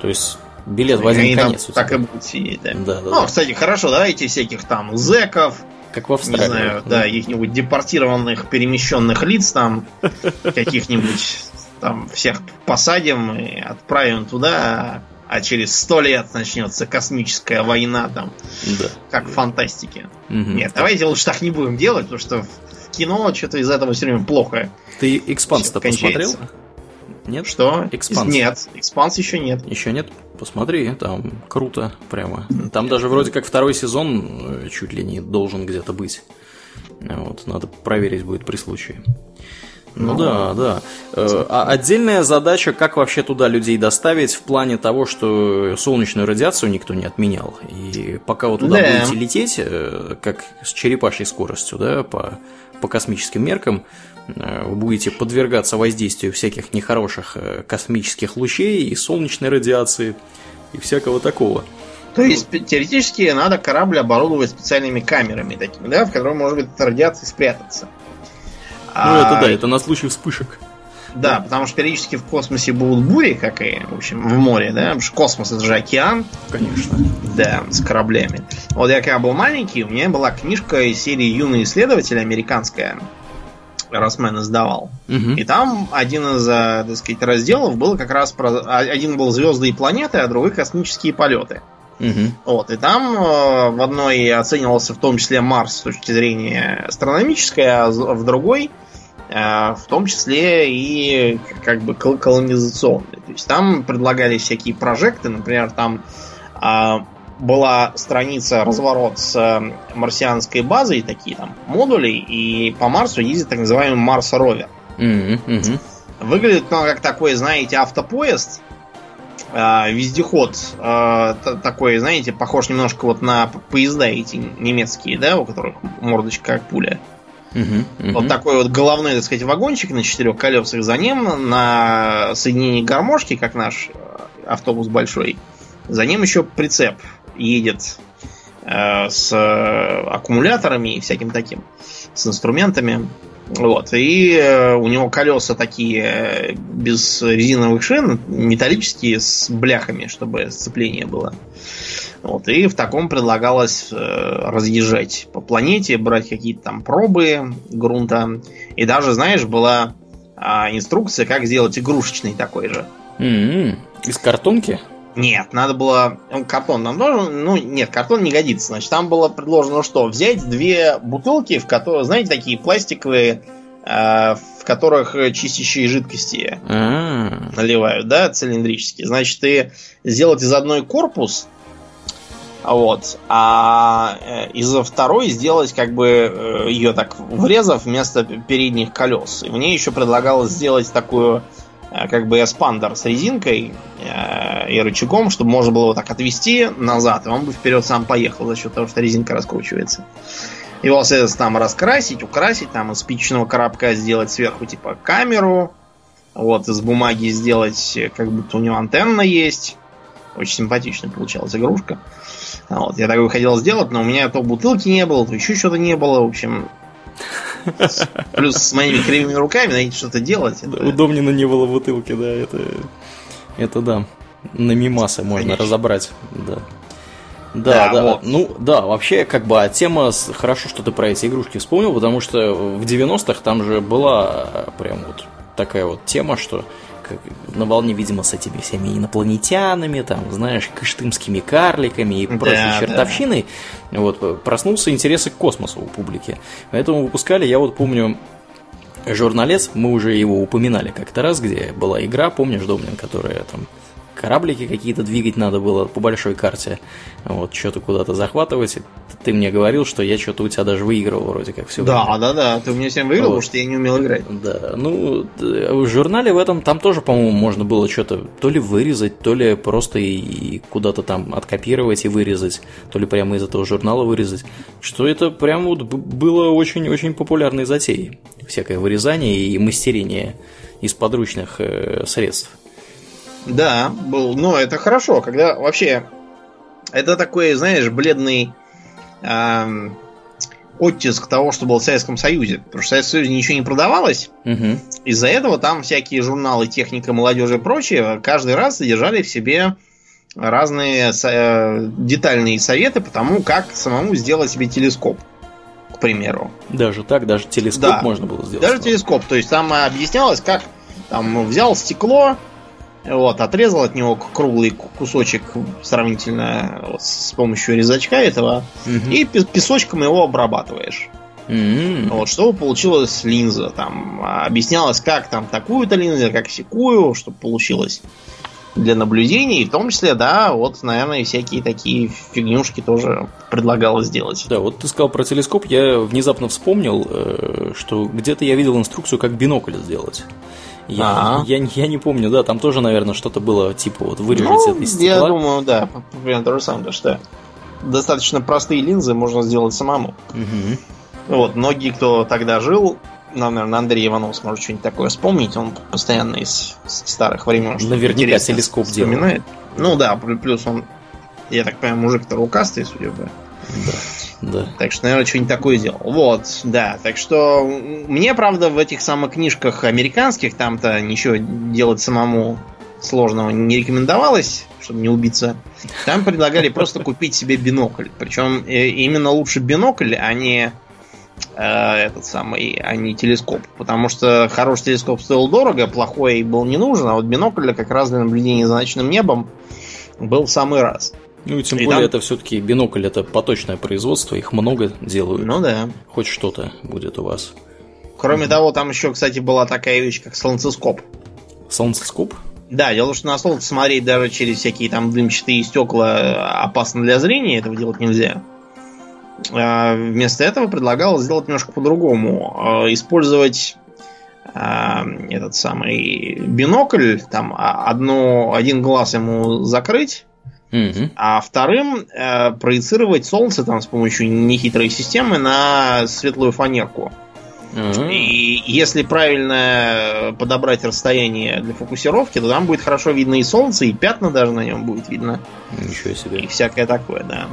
То есть билет в один конец. Так и будет сидеть, да. Да, да. Ну, да. кстати, хорошо, давайте всяких там зеков, как в Австралии. Не знаю, да, каких-нибудь депортированных, перемещенных лиц там, каких-нибудь там всех посадим и отправим туда, а через сто лет начнется космическая война там. Да. Как в фантастике. Угу. Нет, давайте лучше так не будем делать, потому что в кино что-то из этого все время плохо. Ты экспанс-то посмотрел? Нет? Что? Экспанс. Нет, экспанс еще нет. Еще нет? Посмотри, там круто прямо. Там даже вроде как второй сезон э, чуть ли не должен где-то быть. Вот, надо проверить будет при случае. Ну, ну да, да. Э, а отдельная задача, как вообще туда людей доставить в плане того, что солнечную радиацию никто не отменял. И пока вы туда да. будете лететь, э, как с черепашьей скоростью, да, по, по космическим меркам, вы будете подвергаться воздействию всяких нехороших космических лучей и солнечной радиации и всякого такого. То есть, теоретически, надо корабль оборудовать специальными камерами такими, да, в которых может быть от радиации спрятаться. Ну, а... это да, это на случай вспышек. Да, потому что периодически в космосе будут бури, как и, в общем, в море, да, потому что космос это же океан. Конечно. Да, с кораблями. Вот я когда был маленький, у меня была книжка из серии «Юный исследователь» американская. Росмен издавал. Угу. И там один из, э, так сказать, разделов был как раз про... А, один был звезды и планеты, а другой космические полеты. Угу. Вот, и там э, в одной оценивался в том числе Марс с точки зрения астрономической, а в другой э, в том числе и как бы колонизационный. То есть там предлагали всякие прожекты, например, там а, была страница разворот с э, марсианской базой, такие там модули, и по Марсу ездит так называемый Марс Ровер. Mm-hmm. Выглядит ну, как такой, знаете, автопоезд, э, вездеход э, такой, знаете, похож немножко вот на поезда эти немецкие, да, у которых мордочка как пуля. Uh-huh, uh-huh. Вот такой вот головной, так сказать, вагончик на четырех колесах за ним, на соединении гармошки, как наш автобус большой. За ним еще прицеп едет э, с аккумуляторами и всяким таким, с инструментами. Вот. И э, у него колеса такие э, без резиновых шин, металлические, с бляхами, чтобы сцепление было. Вот. И в таком предлагалось э, разъезжать по планете, брать какие-то там пробы грунта. И даже, знаешь, была э, инструкция, как сделать игрушечный такой же. Mm-hmm. Из картонки? Нет, надо было... Ну, картон нам должен... Ну, нет, картон не годится. Значит, там было предложено что? Взять две бутылки, в которые, знаете, такие пластиковые, э, в которых чистящие жидкости А-а-а. наливают, да, цилиндрические. Значит, ты сделать из одной корпус, вот, а э, из второй сделать как бы э, ее так врезав вместо передних колес. И мне еще предлагалось сделать такую как бы эспандер с резинкой э, и рычагом, чтобы можно было его так отвести назад, и он бы вперед сам поехал за счет того, что резинка раскручивается. Его, соответственно, там раскрасить, украсить, там из спичечного коробка сделать сверху типа камеру, вот, из бумаги сделать, как будто у него антенна есть. Очень симпатично получалась игрушка. Вот, я такой хотел сделать, но у меня то бутылки не было, то еще что-то не было. В общем, Плюс с моими кривыми руками надо что-то делать. Это... Удобнее на не было бутылки, да, это, это да. На мимасы можно Конечно. разобрать, да. Да, да, да. Вот. Ну, да, вообще, как бы, а тема, хорошо, что ты про эти игрушки вспомнил, потому что в 90-х там же была прям вот такая вот тема, что на волне, видимо, с этими всеми инопланетянами, там, знаешь, кыштымскими карликами и прочей да, чертовщиной, да. вот, проснулся интерес к космосу у публики. Поэтому выпускали, я вот помню, журналец, мы уже его упоминали как-то раз, где была игра, помнишь, Домнин, которая там кораблики какие-то двигать надо было по большой карте. Вот, что-то куда-то захватывать. Ты мне говорил, что я что-то у тебя даже выигрывал вроде как все. Да, время. да, да. Ты у меня всем выиграл, вот. потому что я не умел играть. Да, ну, в журнале в этом там тоже, по-моему, можно было что-то то ли вырезать, то ли просто и куда-то там откопировать и вырезать, то ли прямо из этого журнала вырезать. Что это прям вот было очень-очень популярной затеей. Всякое вырезание и мастерение из подручных э, средств. Да, был. Но это хорошо, когда вообще это такой, знаешь, бледный э, оттиск того, что было в Советском Союзе. Потому что в Советском Союзе ничего не продавалось. Угу. Из-за этого там всякие журналы техника, молодежи и прочее каждый раз содержали в себе разные э, детальные советы по тому, как самому сделать себе телескоп, к примеру. Даже так, даже телескоп да, можно было сделать. Даже телескоп. То есть там объяснялось, как там взял стекло, вот, отрезал от него круглый кусочек сравнительно вот, с помощью резачка этого, угу. и песочком его обрабатываешь. Mm-hmm. Вот, чтобы получилась линза. Там объяснялось, как там такую-то линзу, как секую, чтобы получилось для наблюдений. В том числе, да, вот, наверное, всякие такие фигнюшки тоже предлагалось сделать. Да, вот ты сказал про телескоп, я внезапно вспомнил, э, что где-то я видел инструкцию, как бинокль сделать. Я, я, я не помню, да, там тоже, наверное, что-то было типа вот вырежете ну, это из стекла. Я думаю, да, примерно то же самое, что достаточно простые линзы можно сделать самому. Угу. Вот, многие, кто тогда жил, ну, наверное, Андрей Иванов сможет что-нибудь такое вспомнить, он постоянно из старых времен Наверняка телескоп вспоминает. Делал. Ну да, плюс он, я так понимаю, мужик-то рукастый, судя по да. Да. Так что, наверное, что-нибудь такое сделал. Вот, да. Так что мне, правда, в этих самых книжках американских там-то ничего делать самому сложного не рекомендовалось, чтобы не убиться. Там предлагали просто купить себе бинокль. Причем э, именно лучше бинокль, а не э, этот самый, а не телескоп. Потому что хороший телескоп стоил дорого, плохой был не нужен, а вот бинокль как раз для наблюдения за ночным небом был в самый раз. Ну и тем и более там... это все-таки бинокль, это поточное производство, их много делают. Ну да. Хоть что-то будет у вас. Кроме mm того, там еще, кстати, была такая вещь, как солнцескоп. Солнцескоп? Да, дело в том, что на солнце смотреть даже через всякие там дымчатые стекла опасно для зрения, этого делать нельзя. А вместо этого предлагал сделать немножко по-другому. А, использовать а, этот самый бинокль, там одно, один глаз ему закрыть, Угу. А вторым э, проецировать солнце там с помощью нехитрой системы на светлую фанерку. Угу. И если правильно подобрать расстояние для фокусировки, то там будет хорошо видно и солнце, и пятна даже на нем будет видно. Ничего себе. И всякое такое, да.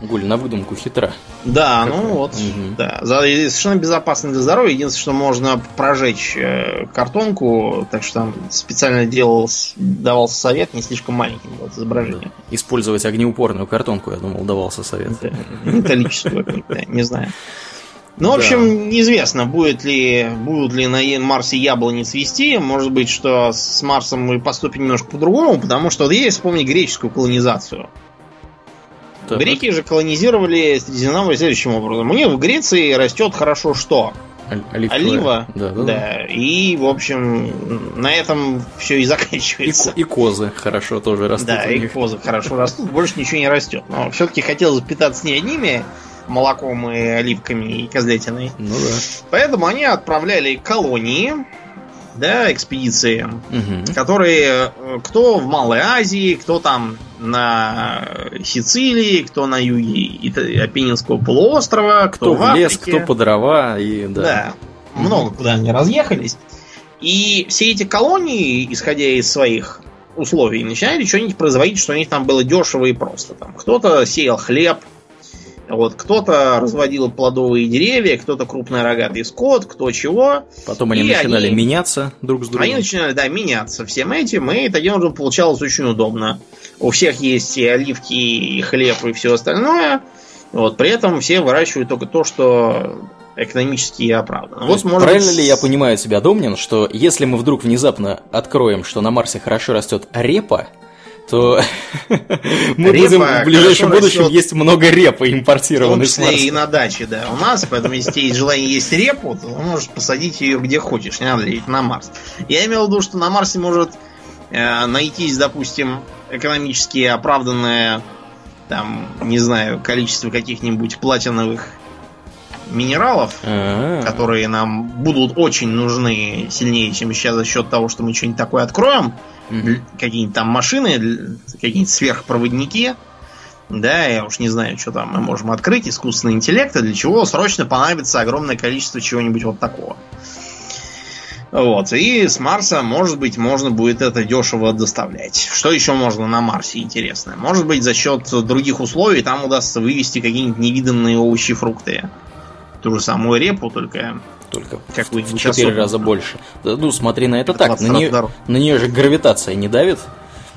Гуль, на выдумку хитра. Да, как ну вот, угу. да. совершенно безопасно для здоровья. Единственное, что можно прожечь э, картонку, так что там специально делался, давался совет не слишком маленьким было изображение. Использовать огнеупорную картонку, я думал, давался совет. Да, металлическую, не знаю. Ну, в общем, да. неизвестно, будет ли, будут ли на Марсе яблони цвести. Может быть, что с Марсом мы поступим немножко по-другому, потому что вот есть, вспомни греческую колонизацию. Так. Греки же колонизировали Средиземноморье следующим образом. У них в Греции растет хорошо что? Оливковая. Олива. Да, да, да. И, в общем, на этом все и заканчивается. И, и козы хорошо тоже растут. Да, и козы хорошо растут, больше ничего не растет. Но все-таки хотелось питаться не одними молоком и оливками и козлетиной. Ну да. Поэтому они отправляли колонии да, экспедиции, угу. которые э, кто в Малой Азии, кто там на Сицилии, кто на юге Апеннинского полуострова, кто, кто в, в лес, кто по дрова и да. Да, много куда они разъехались. И все эти колонии, исходя из своих условий, начинали что-нибудь производить, что у них там было дешево и просто. Там кто-то сеял хлеб, вот кто-то разводил плодовые деревья, кто-то крупный рогатый скот, кто чего. Потом они начинали они... меняться друг с другом. Они начинали, да, меняться всем этим, и таким образом получалось очень удобно. У всех есть и оливки, и хлеб, и все остальное. Вот, при этом все выращивают только то, что экономически оправдано. Вот, может правильно быть... ли я понимаю себя, Домнин, что если мы вдруг внезапно откроем, что на Марсе хорошо растет репа, то мы будем в ближайшем будущем растет, есть много репы импортированной том числе и на даче, да, у нас, поэтому если есть желание есть репу, то можешь посадить ее где хочешь, не надо лететь на Марс. Я имел в виду, что на Марсе может э, найтись, допустим, экономически оправданное, там, не знаю, количество каких-нибудь платиновых минералов, А-а-а. которые нам будут очень нужны сильнее, чем сейчас за счет того, что мы что-нибудь такое откроем, mm-hmm. какие-нибудь там машины, какие-нибудь сверхпроводники, да, я уж не знаю, что там мы можем открыть, искусственный интеллект, для чего срочно понадобится огромное количество чего-нибудь вот такого. Вот. И с Марса, может быть, можно будет это дешево доставлять. Что еще можно на Марсе интересное? Может быть, за счет других условий там удастся вывести какие-нибудь невиданные овощи и фрукты. Ту же самую репу, только только в четыре раза больше. Ну, смотри на это так. На нее, на нее же гравитация не давит.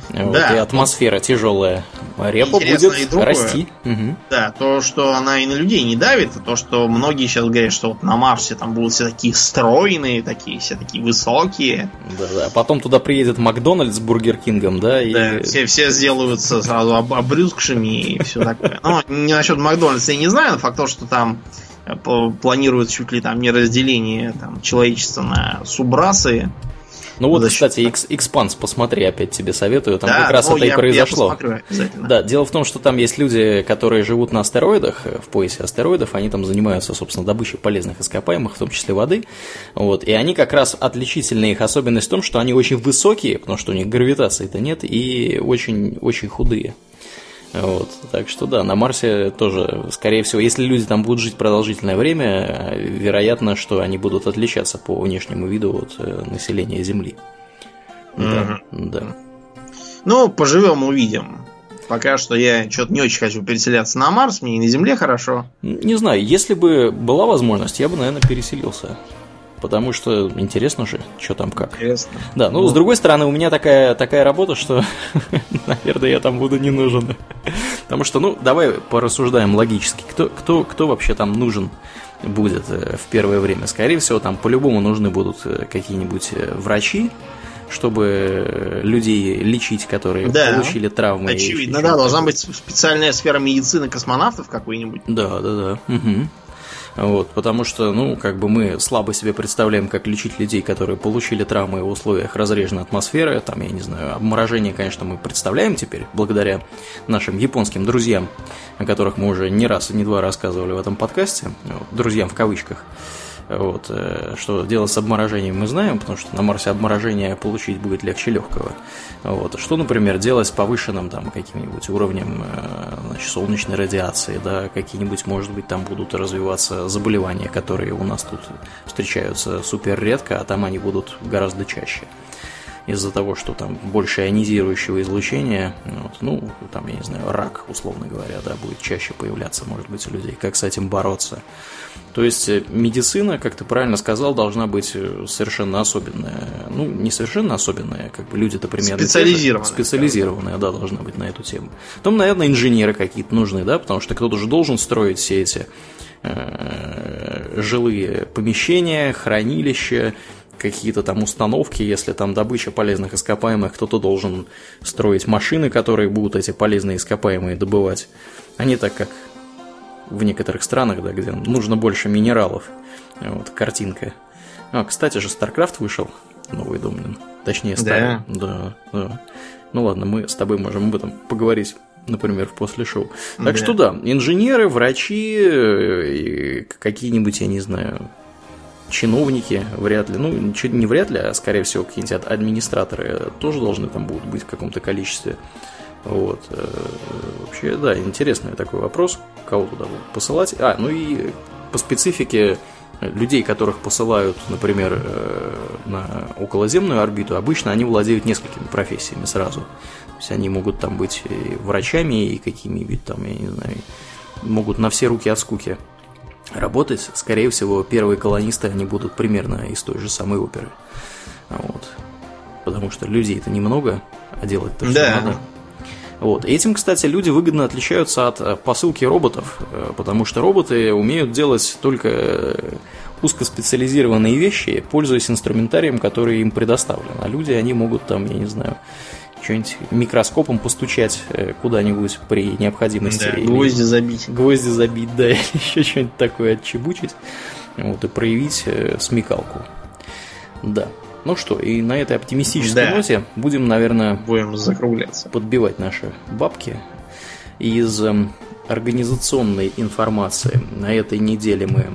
Вот, да. И атмосфера тяжелая. Репа будет расти. Угу. Да, то, что она и на людей не давит, то, что многие сейчас говорят, что вот на Марсе там будут все такие стройные, такие все такие высокие. Да, да. Потом туда приедет Макдональдс с Бургер Кингом, да, и. Да, все, все сделаются сразу об, обрюзгшими и все такое. Но не насчет Макдональдса я не знаю, но факт то, что там планируют чуть ли там не разделение там, человечества на субрасы ну вот, Зачем? кстати, X, Expanse, посмотри, опять тебе советую, там да, как раз ну, это я, и произошло. да, дело в том, что там есть люди, которые живут на астероидах, в поясе астероидов, они там занимаются, собственно, добычей полезных ископаемых, в том числе воды, вот, и они как раз отличительная их особенность в том, что они очень высокие, потому что у них гравитации-то нет, и очень-очень худые. Вот, так что да, на Марсе тоже, скорее всего, если люди там будут жить продолжительное время, вероятно, что они будут отличаться по внешнему виду от э, населения Земли. Да, mm-hmm. да. Ну, поживем, увидим. Пока что я что-то не очень хочу переселяться на Марс, мне и на Земле хорошо. Не знаю, если бы была возможность, я бы, наверное, переселился. Потому что интересно же, что там как. Интересно. Да, ну, ну с другой стороны, у меня такая, такая работа, что, наверное, я там буду не нужен. Потому что, ну, давай порассуждаем логически. Кто, кто, кто вообще там нужен будет э, в первое время? Скорее всего, там по-любому нужны будут э, какие-нибудь э, врачи, чтобы людей лечить, которые да, получили травмы. Очевидно, да, должна быть специальная сфера медицины космонавтов какой-нибудь. Да, да, да. Угу. Вот, потому что, ну, как бы мы слабо себе представляем, как лечить людей, которые получили травмы в условиях разреженной атмосферы. Там, я не знаю, обморожение, конечно, мы представляем теперь, благодаря нашим японским друзьям, о которых мы уже не раз и не два рассказывали в этом подкасте. Друзьям в кавычках. Вот, э, что делать с обморожением мы знаем, потому что на Марсе обморожение получить будет легче легкого. Вот, что, например, делать с повышенным там каким-нибудь уровнем э, значит, солнечной радиации, да, какие-нибудь, может быть, там будут развиваться заболевания, которые у нас тут встречаются супер редко, а там они будут гораздо чаще из-за того, что там больше ионизирующего излучения, вот, ну, там, я не знаю, рак, условно говоря, да, будет чаще появляться, может быть, у людей. Как с этим бороться? То есть э, медицина, как ты правильно сказал, должна быть э, совершенно особенная. Ну, не совершенно особенная, как бы люди-то примерно... Специализированная. Специализированная, да, должна быть на эту тему. Потом, наверное, инженеры какие-то нужны, да, потому что кто-то же должен строить все эти э, жилые помещения, хранилища, какие-то там установки, если там добыча полезных ископаемых, кто-то должен строить машины, которые будут эти полезные ископаемые добывать. Они так как в некоторых странах, да, где нужно больше минералов. Вот, картинка. А, кстати же, StarCraft вышел, новый Домнин. Точнее, старый. Да? Да, да. Ну ладно, мы с тобой можем об этом поговорить например, в после шоу. Так да. что да, инженеры, врачи, какие-нибудь, я не знаю, чиновники, вряд ли, ну, не вряд ли, а скорее всего какие-нибудь администраторы тоже должны там будут быть в каком-то количестве. Вот. Э, вообще, да, интересный такой вопрос, кого туда будут посылать. А, ну и по специфике людей, которых посылают, например, э, на околоземную орбиту, обычно они владеют несколькими профессиями сразу. То есть они могут там быть и врачами, и какими-нибудь там, я не знаю, могут на все руки от скуки работать. Скорее всего, первые колонисты, они будут примерно из той же самой оперы. Вот. Потому что людей это немного, а делать-то что да. надо. Вот. Этим, кстати, люди выгодно отличаются от э, посылки роботов, э, потому что роботы умеют делать только э, узкоспециализированные вещи, пользуясь инструментарием, который им предоставлен. А люди, они могут там, я не знаю, что-нибудь микроскопом постучать куда-нибудь при необходимости. Да, гвозди забить. Гвозди забить, да, или еще что-нибудь такое отчебучить. Вот, и проявить смекалку. Да. Ну что, и на этой оптимистической да. ноте будем, наверное, будем закругляться. Подбивать наши бабки. Из эм, организационной информации на этой неделе мы,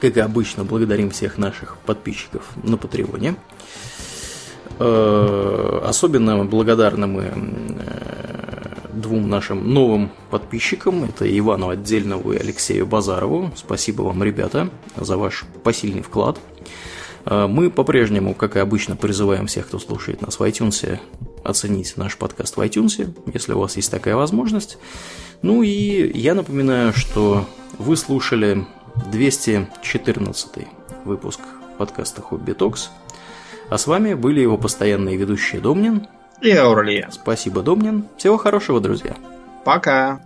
как и обычно, благодарим всех наших подписчиков на Патреоне. Э, особенно благодарны мы э, двум нашим новым подписчикам. Это Ивану Отдельнову и Алексею Базарову. Спасибо вам, ребята, за ваш посильный вклад. Э, мы по-прежнему, как и обычно, призываем всех, кто слушает нас в iTunes, оценить наш подкаст в iTunes, если у вас есть такая возможность. Ну и я напоминаю, что вы слушали 214 выпуск подкаста Хобби Токс. А с вами были его постоянные ведущие Домнин и Аурлия. Спасибо, Домнин. Всего хорошего, друзья. Пока.